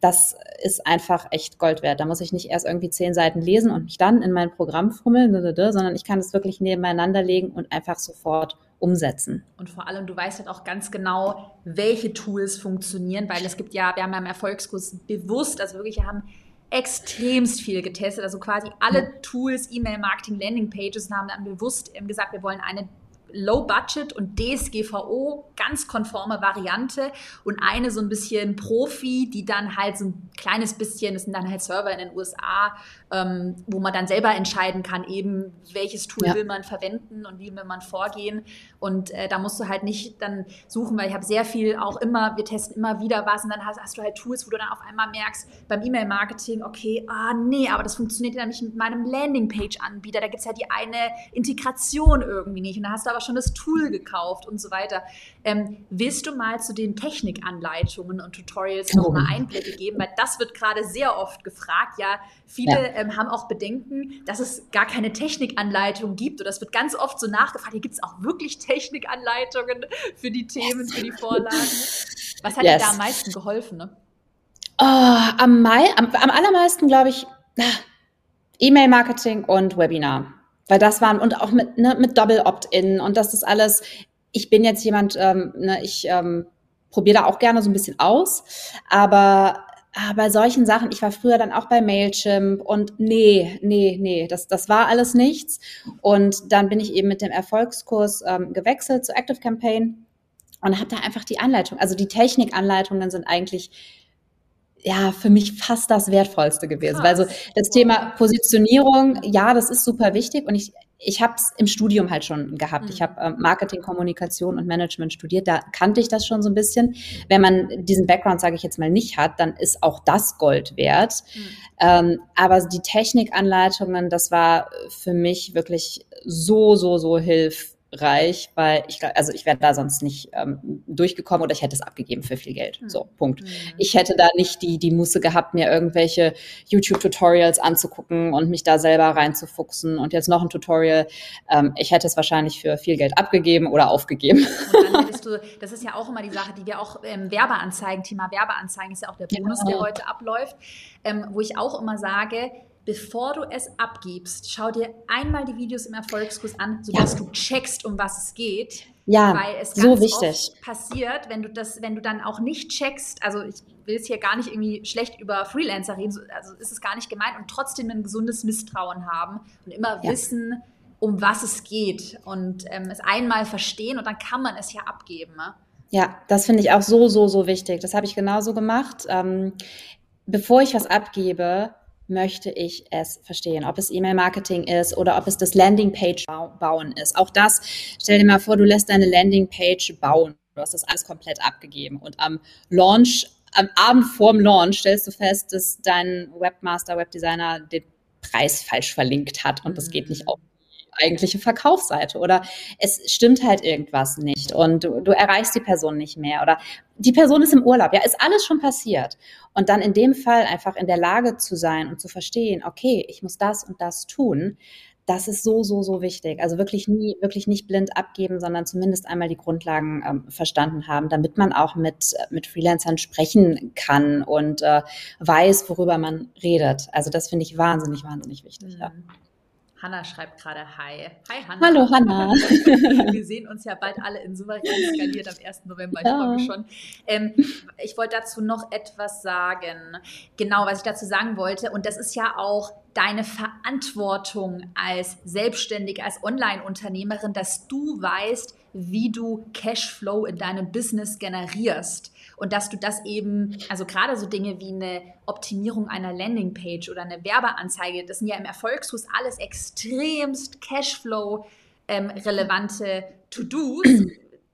das ist einfach echt Gold wert. Da muss ich nicht erst irgendwie zehn Seiten lesen und mich dann in mein Programm fummeln, sondern ich kann es wirklich nebeneinander legen und einfach sofort umsetzen. Und vor allem, du weißt halt auch ganz genau, welche Tools funktionieren, weil es gibt ja, wir haben ja im Erfolgskurs bewusst, also wirklich, wir haben extremst viel getestet, also quasi alle Tools, E-Mail-Marketing, Landing-Pages haben dann bewusst gesagt, wir wollen eine Low Budget und DSGVO ganz konforme Variante. Und eine so ein bisschen Profi, die dann halt so ein kleines bisschen, das sind dann halt Server in den USA, ähm, wo man dann selber entscheiden kann, eben welches Tool ja. will man verwenden und wie will man vorgehen. Und äh, da musst du halt nicht dann suchen, weil ich habe sehr viel auch immer, wir testen immer wieder was und dann hast, hast du halt Tools, wo du dann auf einmal merkst, beim E-Mail-Marketing, okay, ah nee, aber das funktioniert ja nicht mit meinem Landingpage-Anbieter, da gibt es ja die eine Integration irgendwie nicht und da hast du aber schon das Tool gekauft und so weiter. Ähm, willst du mal zu den Technikanleitungen und Tutorials nochmal Einblicke geben? Weil das wird gerade sehr oft gefragt. Ja, viele ja. Ähm, haben auch Bedenken, dass es gar keine Technikanleitung gibt. Und das wird ganz oft so nachgefragt. Hier gibt es auch wirklich Technikanleitungen für die Themen, für die Vorlagen. Was hat yes. dir da am meisten geholfen? Ne? Oh, am, am, am allermeisten, glaube ich, E-Mail-Marketing und Webinar. Weil das waren, und auch mit, ne, mit Double Opt-in und das ist alles, ich bin jetzt jemand, ähm, ne, ich ähm, probiere da auch gerne so ein bisschen aus, aber bei solchen Sachen, ich war früher dann auch bei Mailchimp und nee, nee, nee, das, das war alles nichts. Und dann bin ich eben mit dem Erfolgskurs ähm, gewechselt zu Active Campaign und habe da einfach die Anleitung, also die Technikanleitungen sind eigentlich ja, für mich fast das Wertvollste gewesen. Krass. Weil so das Thema Positionierung, ja, das ist super wichtig und ich, ich habe es im Studium halt schon gehabt. Mhm. Ich habe ähm, Marketing, Kommunikation und Management studiert, da kannte ich das schon so ein bisschen. Wenn man diesen Background, sage ich jetzt mal, nicht hat, dann ist auch das Gold wert. Mhm. Ähm, aber die Technikanleitungen, das war für mich wirklich so, so, so hilf reich, weil ich also ich wäre da sonst nicht ähm, durchgekommen oder ich hätte es abgegeben für viel Geld. So, Punkt. Mhm. Ich hätte da nicht die, die Muße gehabt, mir irgendwelche YouTube-Tutorials anzugucken und mich da selber reinzufuchsen und jetzt noch ein Tutorial. Ähm, ich hätte es wahrscheinlich für viel Geld abgegeben oder aufgegeben. Und dann hättest du, das ist ja auch immer die Sache, die wir auch ähm, Werbeanzeigen, Thema Werbeanzeigen ist ja auch der Bonus, ja. der heute abläuft, ähm, wo ich auch immer sage, bevor du es abgibst, schau dir einmal die Videos im Erfolgskurs an, sodass ja. du checkst, um was es geht. Ja, weil es ganz so wichtig. oft passiert, wenn du das, wenn du dann auch nicht checkst, also ich will es hier gar nicht irgendwie schlecht über Freelancer reden, also ist es gar nicht gemeint und trotzdem ein gesundes Misstrauen haben und immer ja. wissen, um was es geht und ähm, es einmal verstehen und dann kann man es ja abgeben. Ne? Ja, das finde ich auch so, so, so wichtig. Das habe ich genauso gemacht. Ähm, bevor ich was abgebe, möchte ich es verstehen. Ob es E-Mail-Marketing ist oder ob es das Landingpage bauen ist. Auch das, stell dir mal vor, du lässt deine Landingpage bauen. Du hast das alles komplett abgegeben. Und am Launch, am Abend vorm Launch stellst du fest, dass dein Webmaster, Webdesigner den Preis falsch verlinkt hat und das geht nicht auf eigentliche Verkaufsseite oder es stimmt halt irgendwas nicht und du, du erreichst die Person nicht mehr oder die Person ist im Urlaub, ja, ist alles schon passiert. Und dann in dem Fall einfach in der Lage zu sein und zu verstehen, okay, ich muss das und das tun, das ist so, so, so wichtig. Also wirklich nie, wirklich nicht blind abgeben, sondern zumindest einmal die Grundlagen ähm, verstanden haben, damit man auch mit, mit Freelancern sprechen kann und äh, weiß, worüber man redet. Also das finde ich wahnsinnig, wahnsinnig wichtig. Mhm. Ja. Hanna schreibt gerade Hi. Hi Hanna. Hallo Hanna. Wir sehen uns ja bald alle in souverän skaliert am 1. November. Ich ja. freue mich schon. Ähm, ich wollte dazu noch etwas sagen. Genau, was ich dazu sagen wollte. Und das ist ja auch deine Verantwortung als Selbstständige, als Online-Unternehmerin, dass du weißt, wie du Cashflow in deinem Business generierst und dass du das eben, also gerade so Dinge wie eine Optimierung einer Landingpage oder eine Werbeanzeige, das sind ja im Erfolgskurs alles extremst Cashflow ähm, relevante To-Dos.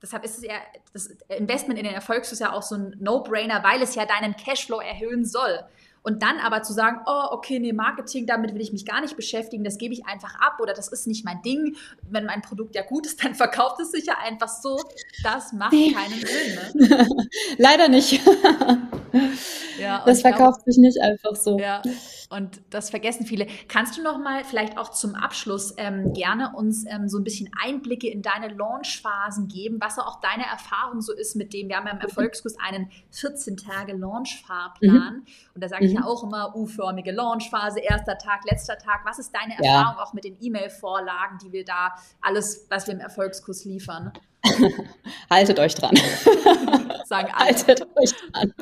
Deshalb ist es ja, das Investment in den Erfolgskurs ja auch so ein No-Brainer, weil es ja deinen Cashflow erhöhen soll. Und dann aber zu sagen, oh, okay, nee, Marketing, damit will ich mich gar nicht beschäftigen, das gebe ich einfach ab oder das ist nicht mein Ding. Wenn mein Produkt ja gut ist, dann verkauft es sich ja einfach so. Das macht keinen Sinn. Ne? Leider nicht. ja, das verkauft glaub, sich nicht einfach so. Ja, und das vergessen viele. Kannst du noch mal vielleicht auch zum Abschluss ähm, gerne uns ähm, so ein bisschen Einblicke in deine Launchphasen geben, was auch deine Erfahrung so ist mit dem, wir haben ja im Erfolgskurs einen 14-Tage-Launch-Fahrplan mhm. und da sage ich mhm. ja auch immer U-förmige Launchphase, erster Tag, letzter Tag. Was ist deine Erfahrung ja. auch mit den E-Mail-Vorlagen, die wir da alles, was wir im Erfolgskurs liefern? Haltet euch dran. Sagen alle. Haltet euch dran.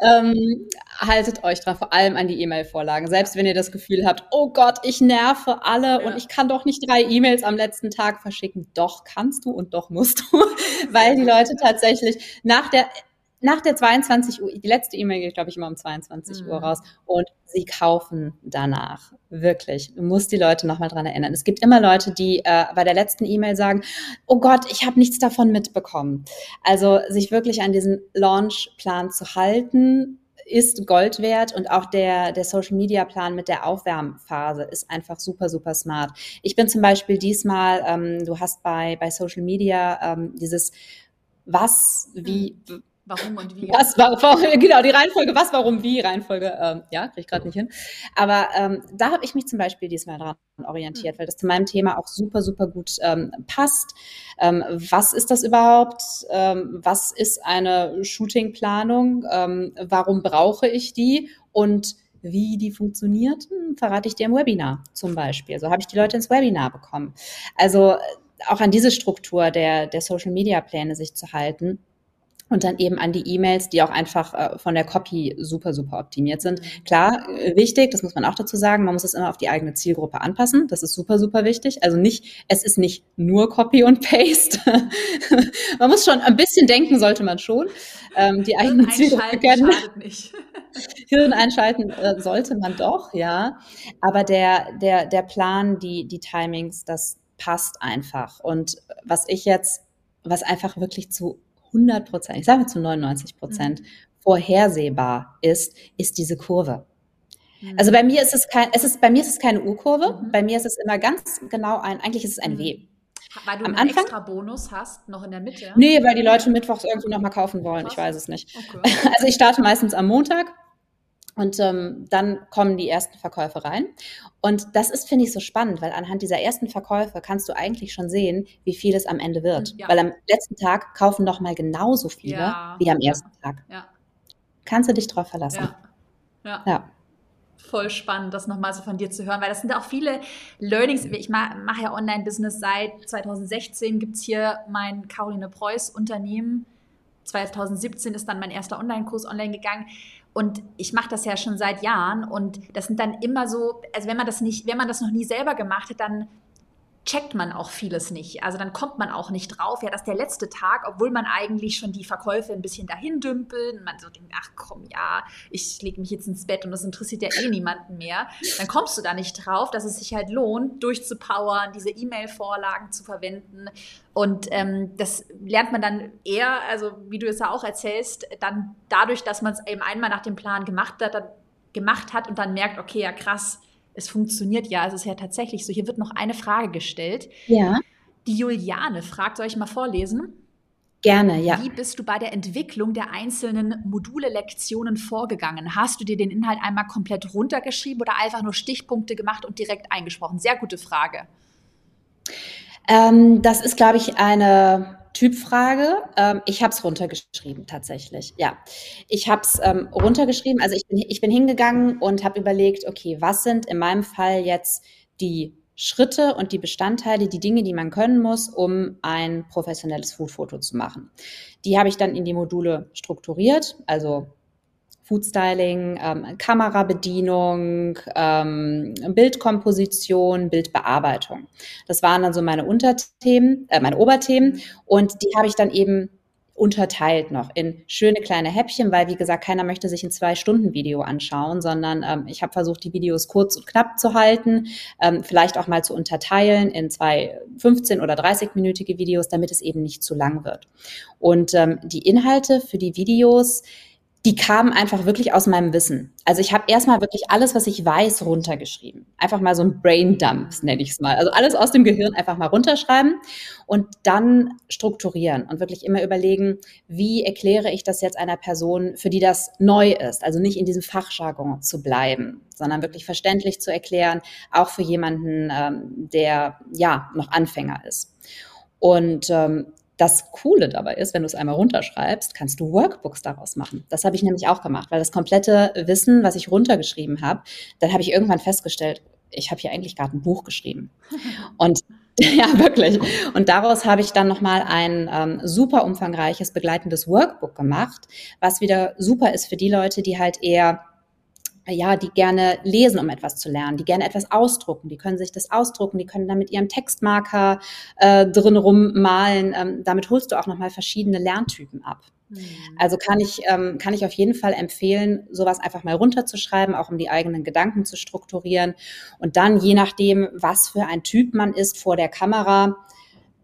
Ja. Ähm, haltet euch dran, vor allem an die E-Mail-Vorlagen. Selbst wenn ihr das Gefühl habt, oh Gott, ich nerve alle ja. und ich kann doch nicht drei E-Mails am letzten Tag verschicken. Doch kannst du und doch musst du, weil die Leute tatsächlich nach der nach der 22 Uhr, die letzte E-Mail geht, glaube ich, immer um 22 mhm. Uhr raus und sie kaufen danach. Wirklich. Du musst die Leute nochmal dran erinnern. Es gibt immer Leute, die äh, bei der letzten E-Mail sagen, oh Gott, ich habe nichts davon mitbekommen. Also sich wirklich an diesen Launchplan zu halten, ist Gold wert und auch der, der Social Media Plan mit der Aufwärmphase ist einfach super, super smart. Ich bin zum Beispiel diesmal, ähm, du hast bei, bei Social Media ähm, dieses was, wie, mhm. Warum und wie? Was, warum, genau, die Reihenfolge, was, warum, wie, Reihenfolge, ähm, ja, kriege ich gerade nicht hin. Aber ähm, da habe ich mich zum Beispiel diesmal dran orientiert, mhm. weil das zu meinem Thema auch super, super gut ähm, passt. Ähm, was ist das überhaupt? Ähm, was ist eine Shootingplanung? Ähm, warum brauche ich die? Und wie die funktioniert, hm, verrate ich dir im Webinar zum Beispiel. So habe ich die Leute ins Webinar bekommen. Also auch an diese Struktur der, der Social-Media-Pläne sich zu halten und dann eben an die E-Mails, die auch einfach äh, von der Copy super, super optimiert sind. Klar, äh, wichtig, das muss man auch dazu sagen, man muss es immer auf die eigene Zielgruppe anpassen. Das ist super, super wichtig. Also nicht, es ist nicht nur Copy und Paste. man muss schon ein bisschen denken, sollte man schon. Ähm, die eigene Zielgruppe kennen. Nicht. Hirn einschalten äh, sollte man doch, ja. Aber der, der, der Plan, die, die Timings, das passt einfach. Und was ich jetzt, was einfach wirklich zu 100 Prozent, ich sage zu 99 Prozent, mhm. vorhersehbar ist, ist diese Kurve. Mhm. Also bei mir ist es kein, es ist, bei mir ist es keine U-Kurve, mhm. bei mir ist es immer ganz genau ein, eigentlich ist es ein mhm. W. Weil du Am einen Anfang, extra Bonus hast, noch in der Mitte? Nee, weil die Leute mittwochs irgendwie nochmal kaufen wollen. Ich weiß es nicht. Okay. Also ich starte meistens am Montag und ähm, dann kommen die ersten Verkäufe rein. Und das ist, finde ich, so spannend, weil anhand dieser ersten Verkäufe kannst du eigentlich schon sehen, wie viel es am Ende wird. Ja. Weil am letzten Tag kaufen noch mal genauso viele ja. wie am ersten ja. Tag. Kannst du dich drauf verlassen. Ja. ja. Voll spannend, das nochmal so von dir zu hören, weil das sind auch viele Learnings. Ich mache ja Online-Business seit 2016, gibt es hier mein Caroline Preuß Unternehmen. 2017 ist dann mein erster Online-Kurs online gegangen und ich mache das ja schon seit Jahren und das sind dann immer so, also wenn man das nicht, wenn man das noch nie selber gemacht hat, dann checkt man auch vieles nicht. Also dann kommt man auch nicht drauf, ja, dass der letzte Tag, obwohl man eigentlich schon die Verkäufe ein bisschen dahin dümpelt und man so denkt, ach komm, ja, ich lege mich jetzt ins Bett und das interessiert ja eh niemanden mehr, dann kommst du da nicht drauf, dass es sich halt lohnt, durchzupowern, diese E-Mail-Vorlagen zu verwenden. Und ähm, das lernt man dann eher, also wie du es ja auch erzählst, dann dadurch, dass man es eben einmal nach dem Plan gemacht hat, dann, gemacht hat und dann merkt, okay, ja krass, es funktioniert ja. Es ist ja tatsächlich so. Hier wird noch eine Frage gestellt. Ja. Die Juliane fragt, soll ich mal vorlesen? Gerne, ja. Wie bist du bei der Entwicklung der einzelnen Module, Lektionen vorgegangen? Hast du dir den Inhalt einmal komplett runtergeschrieben oder einfach nur Stichpunkte gemacht und direkt eingesprochen? Sehr gute Frage. Ähm, das ist, glaube ich, eine Typfrage. Ähm, ich habe es runtergeschrieben tatsächlich. Ja, ich habe es ähm, runtergeschrieben. Also ich bin, ich bin hingegangen und habe überlegt, okay, was sind in meinem Fall jetzt die Schritte und die Bestandteile, die Dinge, die man können muss, um ein professionelles Foodfoto zu machen. Die habe ich dann in die Module strukturiert, also Foodstyling, ähm, Kamerabedienung, ähm, Bildkomposition, Bildbearbeitung. Das waren dann so meine Unterthemen, äh, meine Oberthemen und die habe ich dann eben unterteilt noch in schöne kleine Häppchen, weil wie gesagt, keiner möchte sich ein zwei Stunden Video anschauen, sondern ähm, ich habe versucht, die Videos kurz und knapp zu halten, ähm, vielleicht auch mal zu unterteilen in zwei 15 oder 30-minütige Videos, damit es eben nicht zu lang wird. Und ähm, die Inhalte für die Videos, die kamen einfach wirklich aus meinem Wissen. Also ich habe erstmal wirklich alles, was ich weiß, runtergeschrieben. Einfach mal so ein Brain Dump, nenne ich es mal. Also alles aus dem Gehirn einfach mal runterschreiben und dann strukturieren und wirklich immer überlegen, wie erkläre ich das jetzt einer Person, für die das neu ist. Also nicht in diesem Fachjargon zu bleiben, sondern wirklich verständlich zu erklären, auch für jemanden, ähm, der ja noch Anfänger ist. Und ähm, das Coole dabei ist, wenn du es einmal runterschreibst, kannst du Workbooks daraus machen. Das habe ich nämlich auch gemacht, weil das komplette Wissen, was ich runtergeschrieben habe, dann habe ich irgendwann festgestellt, ich habe hier eigentlich gerade ein Buch geschrieben. Und Ja, wirklich. Und daraus habe ich dann nochmal ein ähm, super umfangreiches begleitendes Workbook gemacht, was wieder super ist für die Leute, die halt eher ja, die gerne lesen, um etwas zu lernen, die gerne etwas ausdrucken, die können sich das ausdrucken, die können dann mit ihrem Textmarker äh, drin rummalen. Ähm, damit holst du auch nochmal verschiedene Lerntypen ab. Mhm. Also kann ich, ähm, kann ich auf jeden Fall empfehlen, sowas einfach mal runterzuschreiben, auch um die eigenen Gedanken zu strukturieren. Und dann, je nachdem, was für ein Typ man ist vor der Kamera,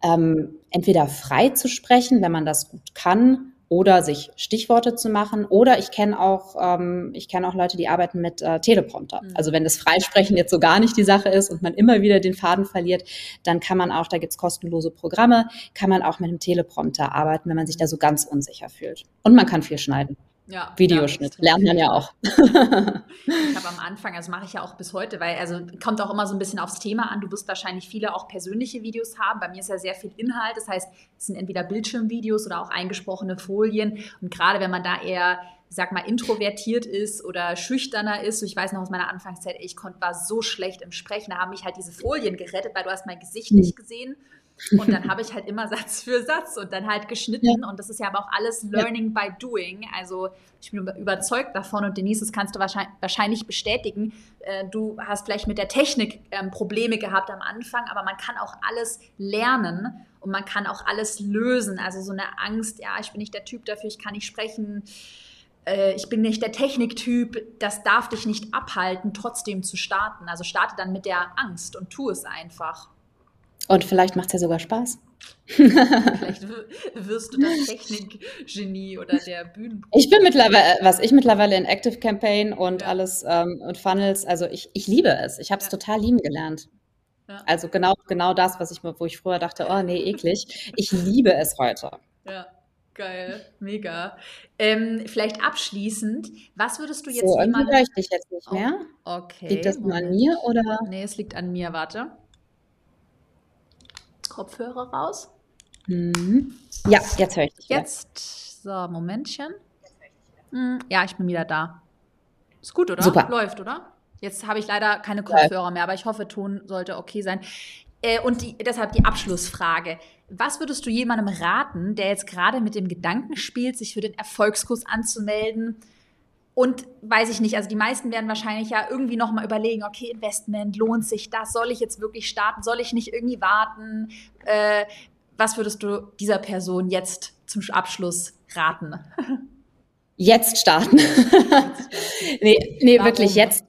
ähm, entweder frei zu sprechen, wenn man das gut kann, oder sich Stichworte zu machen. Oder ich kenne auch, ähm, ich kenne auch Leute, die arbeiten mit äh, Teleprompter. Mhm. Also wenn das Freisprechen jetzt so gar nicht die Sache ist und man immer wieder den Faden verliert, dann kann man auch, da gibt's kostenlose Programme, kann man auch mit einem Teleprompter arbeiten, wenn man sich da so ganz unsicher fühlt. Und man kann viel schneiden. Ja, Videoschnitt lernt man ja auch. ich habe am Anfang, also mache ich ja auch bis heute, weil also kommt auch immer so ein bisschen aufs Thema an. Du wirst wahrscheinlich viele auch persönliche Videos haben. Bei mir ist ja sehr viel Inhalt. Das heißt, es sind entweder Bildschirmvideos oder auch eingesprochene Folien. Und gerade wenn man da eher sag mal, introvertiert ist oder schüchterner ist. Ich weiß noch aus meiner Anfangszeit, ich konnte, war so schlecht im Sprechen. Da haben mich halt diese Folien gerettet, weil du hast mein Gesicht hm. nicht gesehen. Und dann habe ich halt immer Satz für Satz und dann halt geschnitten. Ja. Und das ist ja aber auch alles Learning ja. by Doing. Also ich bin überzeugt davon und Denise, das kannst du wahrscheinlich bestätigen. Äh, du hast vielleicht mit der Technik ähm, Probleme gehabt am Anfang, aber man kann auch alles lernen und man kann auch alles lösen. Also so eine Angst, ja, ich bin nicht der Typ dafür, ich kann nicht sprechen äh, ich bin nicht der Techniktyp, das darf dich nicht abhalten, trotzdem zu starten. Also starte dann mit der Angst und tu es einfach. Und vielleicht macht es ja sogar Spaß. vielleicht wirst du das Technikgenie oder der Bühnen. Ich bin mittlerweile, was ich mittlerweile in Active Campaign und ja. alles ähm, und Funnels, also ich, ich liebe es. Ich habe es ja. total lieben gelernt. Ja. Also genau, genau das, was ich, wo ich früher dachte, oh nee, eklig. Ich liebe es heute. Ja. Geil, mega. Ähm, vielleicht abschließend, was würdest du jetzt so, jemandem... ich dich jetzt nicht mehr. Oh, okay. Liegt das nur an mir oder? Nee, es liegt an mir, warte. Kopfhörer raus. Mhm. Ja, jetzt höre ich dich. Jetzt, so, Momentchen. Mhm. Ja, ich bin wieder da. Ist gut, oder? Super. Läuft, oder? Jetzt habe ich leider keine Kopfhörer mehr, aber ich hoffe, Ton sollte okay sein. Äh, und die, deshalb die Abschlussfrage. Was würdest du jemandem raten, der jetzt gerade mit dem Gedanken spielt, sich für den Erfolgskurs anzumelden? Und weiß ich nicht, also die meisten werden wahrscheinlich ja irgendwie nochmal überlegen, okay, Investment, lohnt sich das? Soll ich jetzt wirklich starten? Soll ich nicht irgendwie warten? Äh, was würdest du dieser Person jetzt zum Abschluss raten? Jetzt starten. nee, nee wirklich jetzt,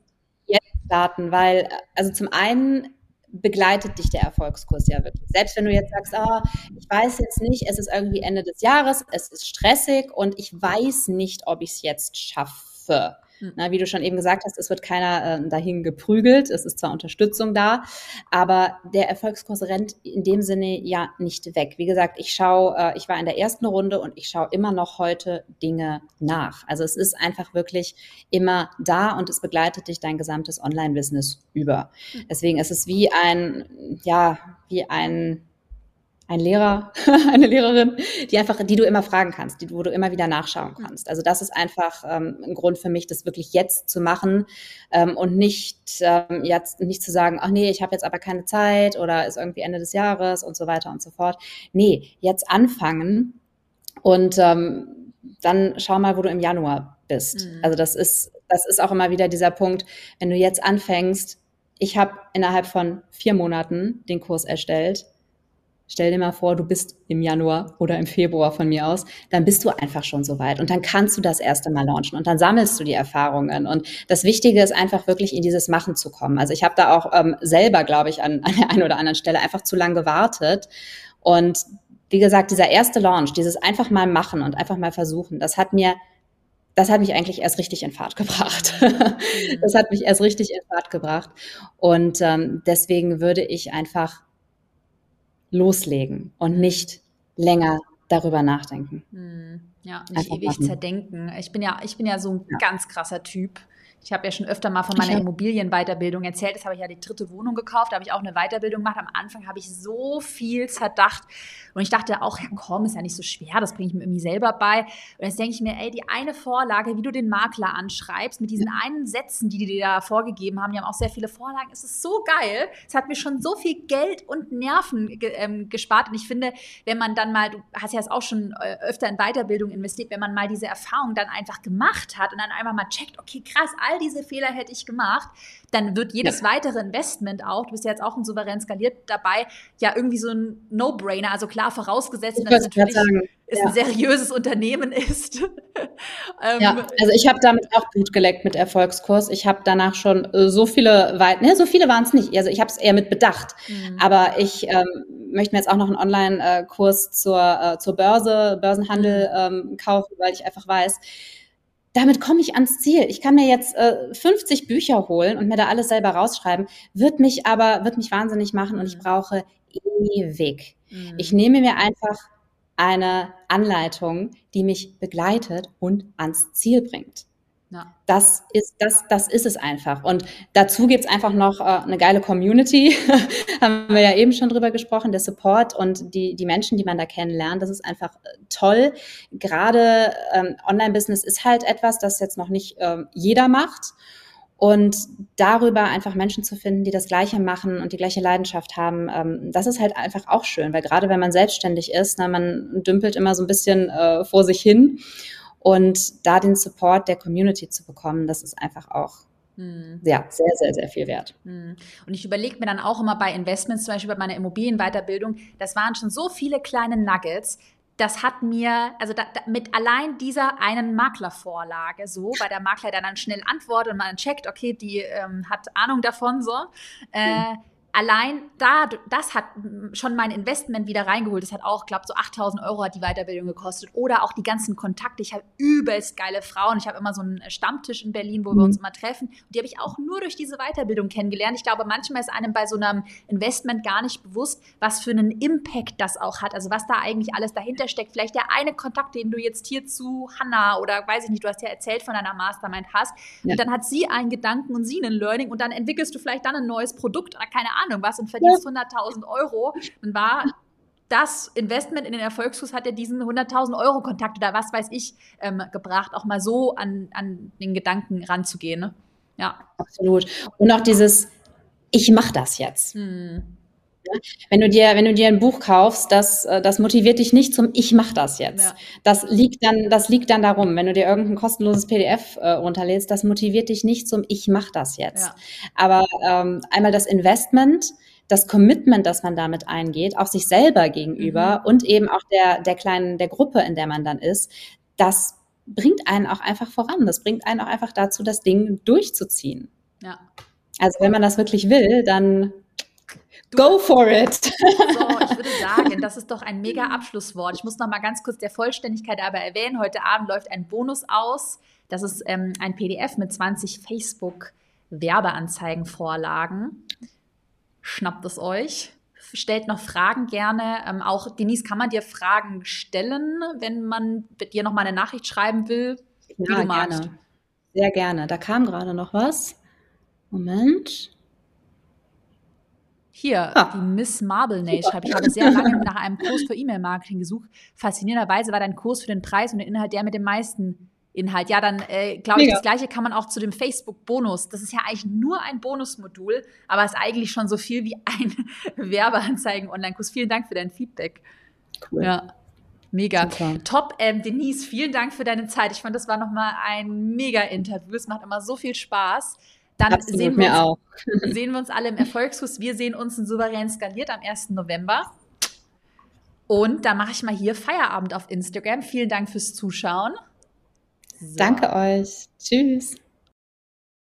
jetzt starten, weil, also zum einen begleitet dich der Erfolgskurs ja wirklich. Selbst wenn du jetzt sagst, oh, ich weiß jetzt nicht, es ist irgendwie Ende des Jahres, es ist stressig und ich weiß nicht, ob ich es jetzt schaffe Köpfe. Hm. Na, wie du schon eben gesagt hast, es wird keiner äh, dahin geprügelt. Es ist zwar Unterstützung da, aber der Erfolgskurs rennt in dem Sinne ja nicht weg. Wie gesagt, ich schaue, äh, ich war in der ersten Runde und ich schaue immer noch heute Dinge nach. Also es ist einfach wirklich immer da und es begleitet dich dein gesamtes Online-Business über. Hm. Deswegen ist es wie ein, ja, wie ein ein Lehrer, eine Lehrerin, die einfach, die du immer fragen kannst, die, wo du immer wieder nachschauen mhm. kannst. Also das ist einfach ähm, ein Grund für mich, das wirklich jetzt zu machen ähm, und nicht ähm, jetzt nicht zu sagen, ach nee, ich habe jetzt aber keine Zeit oder ist irgendwie Ende des Jahres und so weiter und so fort. Nee, jetzt anfangen und ähm, dann schau mal, wo du im Januar bist. Mhm. Also das ist, das ist auch immer wieder dieser Punkt, wenn du jetzt anfängst, ich habe innerhalb von vier Monaten den Kurs erstellt Stell dir mal vor, du bist im Januar oder im Februar von mir aus, dann bist du einfach schon so weit und dann kannst du das erste Mal launchen und dann sammelst du die Erfahrungen. Und das Wichtige ist einfach wirklich in dieses Machen zu kommen. Also ich habe da auch ähm, selber, glaube ich, an, an der einen oder anderen Stelle einfach zu lange gewartet. Und wie gesagt, dieser erste Launch, dieses einfach mal machen und einfach mal versuchen, das hat mir das hat mich eigentlich erst richtig in Fahrt gebracht. Mhm. das hat mich erst richtig in Fahrt gebracht. Und ähm, deswegen würde ich einfach loslegen und nicht länger darüber nachdenken. Hm, ja, nicht Einfach ewig machen. zerdenken. Ich bin ja, ich bin ja so ein ja. ganz krasser Typ. Ich habe ja schon öfter mal von meiner Immobilienweiterbildung erzählt. Das habe ich ja die dritte Wohnung gekauft. Da habe ich auch eine Weiterbildung gemacht. Am Anfang habe ich so viel zerdacht. Und ich dachte auch, ja komm, ist ja nicht so schwer. Das bringe ich mir irgendwie selber bei. Und jetzt denke ich mir, ey, die eine Vorlage, wie du den Makler anschreibst, mit diesen einen Sätzen, die die dir da vorgegeben haben, die haben auch sehr viele Vorlagen. Es ist so geil. Es hat mir schon so viel Geld und Nerven ge ähm, gespart. Und ich finde, wenn man dann mal, du hast ja jetzt auch schon äh, öfter in Weiterbildung investiert, wenn man mal diese Erfahrung dann einfach gemacht hat und dann einfach mal checkt, okay, krass, all all diese Fehler hätte ich gemacht, dann wird jedes ja. weitere Investment auch, du bist ja jetzt auch ein souverän skaliert dabei, ja irgendwie so ein No-Brainer. Also klar, vorausgesetzt, dass es natürlich es ja. ein seriöses Unternehmen ist. ähm, ja, also ich habe damit auch Blut geleckt mit Erfolgskurs. Ich habe danach schon äh, so viele weit, ne, so viele waren es nicht. Also ich habe es eher mit bedacht. Mhm. Aber ich ähm, möchte mir jetzt auch noch einen Online-Kurs zur, äh, zur Börse, Börsenhandel mhm. ähm, kaufen, weil ich einfach weiß, damit komme ich ans Ziel. Ich kann mir jetzt äh, 50 Bücher holen und mir da alles selber rausschreiben, wird mich aber, wird mich wahnsinnig machen und ich mhm. brauche ewig. Mhm. Ich nehme mir einfach eine Anleitung, die mich begleitet und ans Ziel bringt. Ja. Das ist das, das ist es einfach. Und dazu gibt's einfach noch äh, eine geile Community. Haben wir ja eben schon drüber gesprochen, der Support und die, die Menschen, die man da kennenlernt. Das ist einfach äh, toll. Gerade ähm, Online-Business ist halt etwas, das jetzt noch nicht ähm, jeder macht. Und darüber einfach Menschen zu finden, die das Gleiche machen und die gleiche Leidenschaft haben, ähm, das ist halt einfach auch schön, weil gerade wenn man selbstständig ist, na, man dümpelt immer so ein bisschen äh, vor sich hin und da den Support der Community zu bekommen, das ist einfach auch hm. Ja, sehr, sehr, sehr viel wert. Hm. Und ich überlege mir dann auch immer bei Investments, zum Beispiel bei meiner Immobilienweiterbildung, das waren schon so viele kleine Nuggets. Das hat mir, also da, da, mit allein dieser einen Maklervorlage, so, weil der Makler dann schnell antwortet und man checkt, okay, die ähm, hat Ahnung davon, so. Äh, hm allein da, das hat schon mein Investment wieder reingeholt. Das hat auch, glaube so 8000 Euro hat die Weiterbildung gekostet. Oder auch die ganzen Kontakte. Ich habe übelst geile Frauen. Ich habe immer so einen Stammtisch in Berlin, wo wir uns mhm. immer treffen. Und die habe ich auch nur durch diese Weiterbildung kennengelernt. Ich glaube, manchmal ist einem bei so einem Investment gar nicht bewusst, was für einen Impact das auch hat. Also was da eigentlich alles dahinter steckt. Vielleicht der eine Kontakt, den du jetzt hier zu Hanna oder weiß ich nicht, du hast ja erzählt von deiner Mastermind hast. Ja. Und dann hat sie einen Gedanken und sie einen Learning und dann entwickelst du vielleicht dann ein neues Produkt keine Ahnung Ahnung was und verdienst 100.000 Euro, dann war das Investment in den Erfolgsfuß hat ja diesen 100.000 Euro Kontakt oder was weiß ich ähm, gebracht, auch mal so an, an den Gedanken ranzugehen. Ne? Ja. Absolut. Und auch dieses, ich mache das jetzt. Hm. Wenn du dir, wenn du dir ein Buch kaufst, das, äh, das motiviert dich nicht zum Ich mach das jetzt. Ja. Das liegt dann, das liegt dann darum. Wenn du dir irgendein kostenloses PDF äh, runterlädst, das motiviert dich nicht zum Ich mach das jetzt. Ja. Aber ähm, einmal das Investment, das Commitment, das man damit eingeht, auch sich selber gegenüber mhm. und eben auch der, der kleinen, der Gruppe, in der man dann ist, das bringt einen auch einfach voran. Das bringt einen auch einfach dazu, das Ding durchzuziehen. Ja. Also wenn man das wirklich will, dann Go for it. So, ich würde sagen, das ist doch ein mega Abschlusswort. Ich muss noch mal ganz kurz der Vollständigkeit aber erwähnen. Heute Abend läuft ein Bonus aus. Das ist ähm, ein PDF mit 20 Facebook-Werbeanzeigenvorlagen. Schnappt es euch. Stellt noch Fragen gerne. Ähm, auch Denise, kann man dir Fragen stellen, wenn man dir noch mal eine Nachricht schreiben will? Wie ja, du magst. Gerne. Sehr gerne. Da kam gerade noch was. Moment. Hier, ah. die Miss Marble Nail schreibt. Ich habe sehr lange nach einem Kurs für E-Mail-Marketing gesucht. Faszinierenderweise war dein Kurs für den Preis und den Inhalt der mit dem meisten Inhalt. Ja, dann äh, glaube ich, das gleiche kann man auch zu dem Facebook-Bonus. Das ist ja eigentlich nur ein Bonusmodul, aber ist eigentlich schon so viel wie ein Werbeanzeigen-Online-Kurs. Vielen Dank für dein Feedback. Cool. Ja. Mega. Super. Top. Ähm, Denise, vielen Dank für deine Zeit. Ich fand, das war nochmal ein mega Interview. Es macht immer so viel Spaß. Dann sehen wir, uns, sehen wir uns alle im Erfolgskurs. Wir sehen uns in Souverän skaliert am 1. November. Und da mache ich mal hier Feierabend auf Instagram. Vielen Dank fürs Zuschauen. So. Danke euch. Tschüss.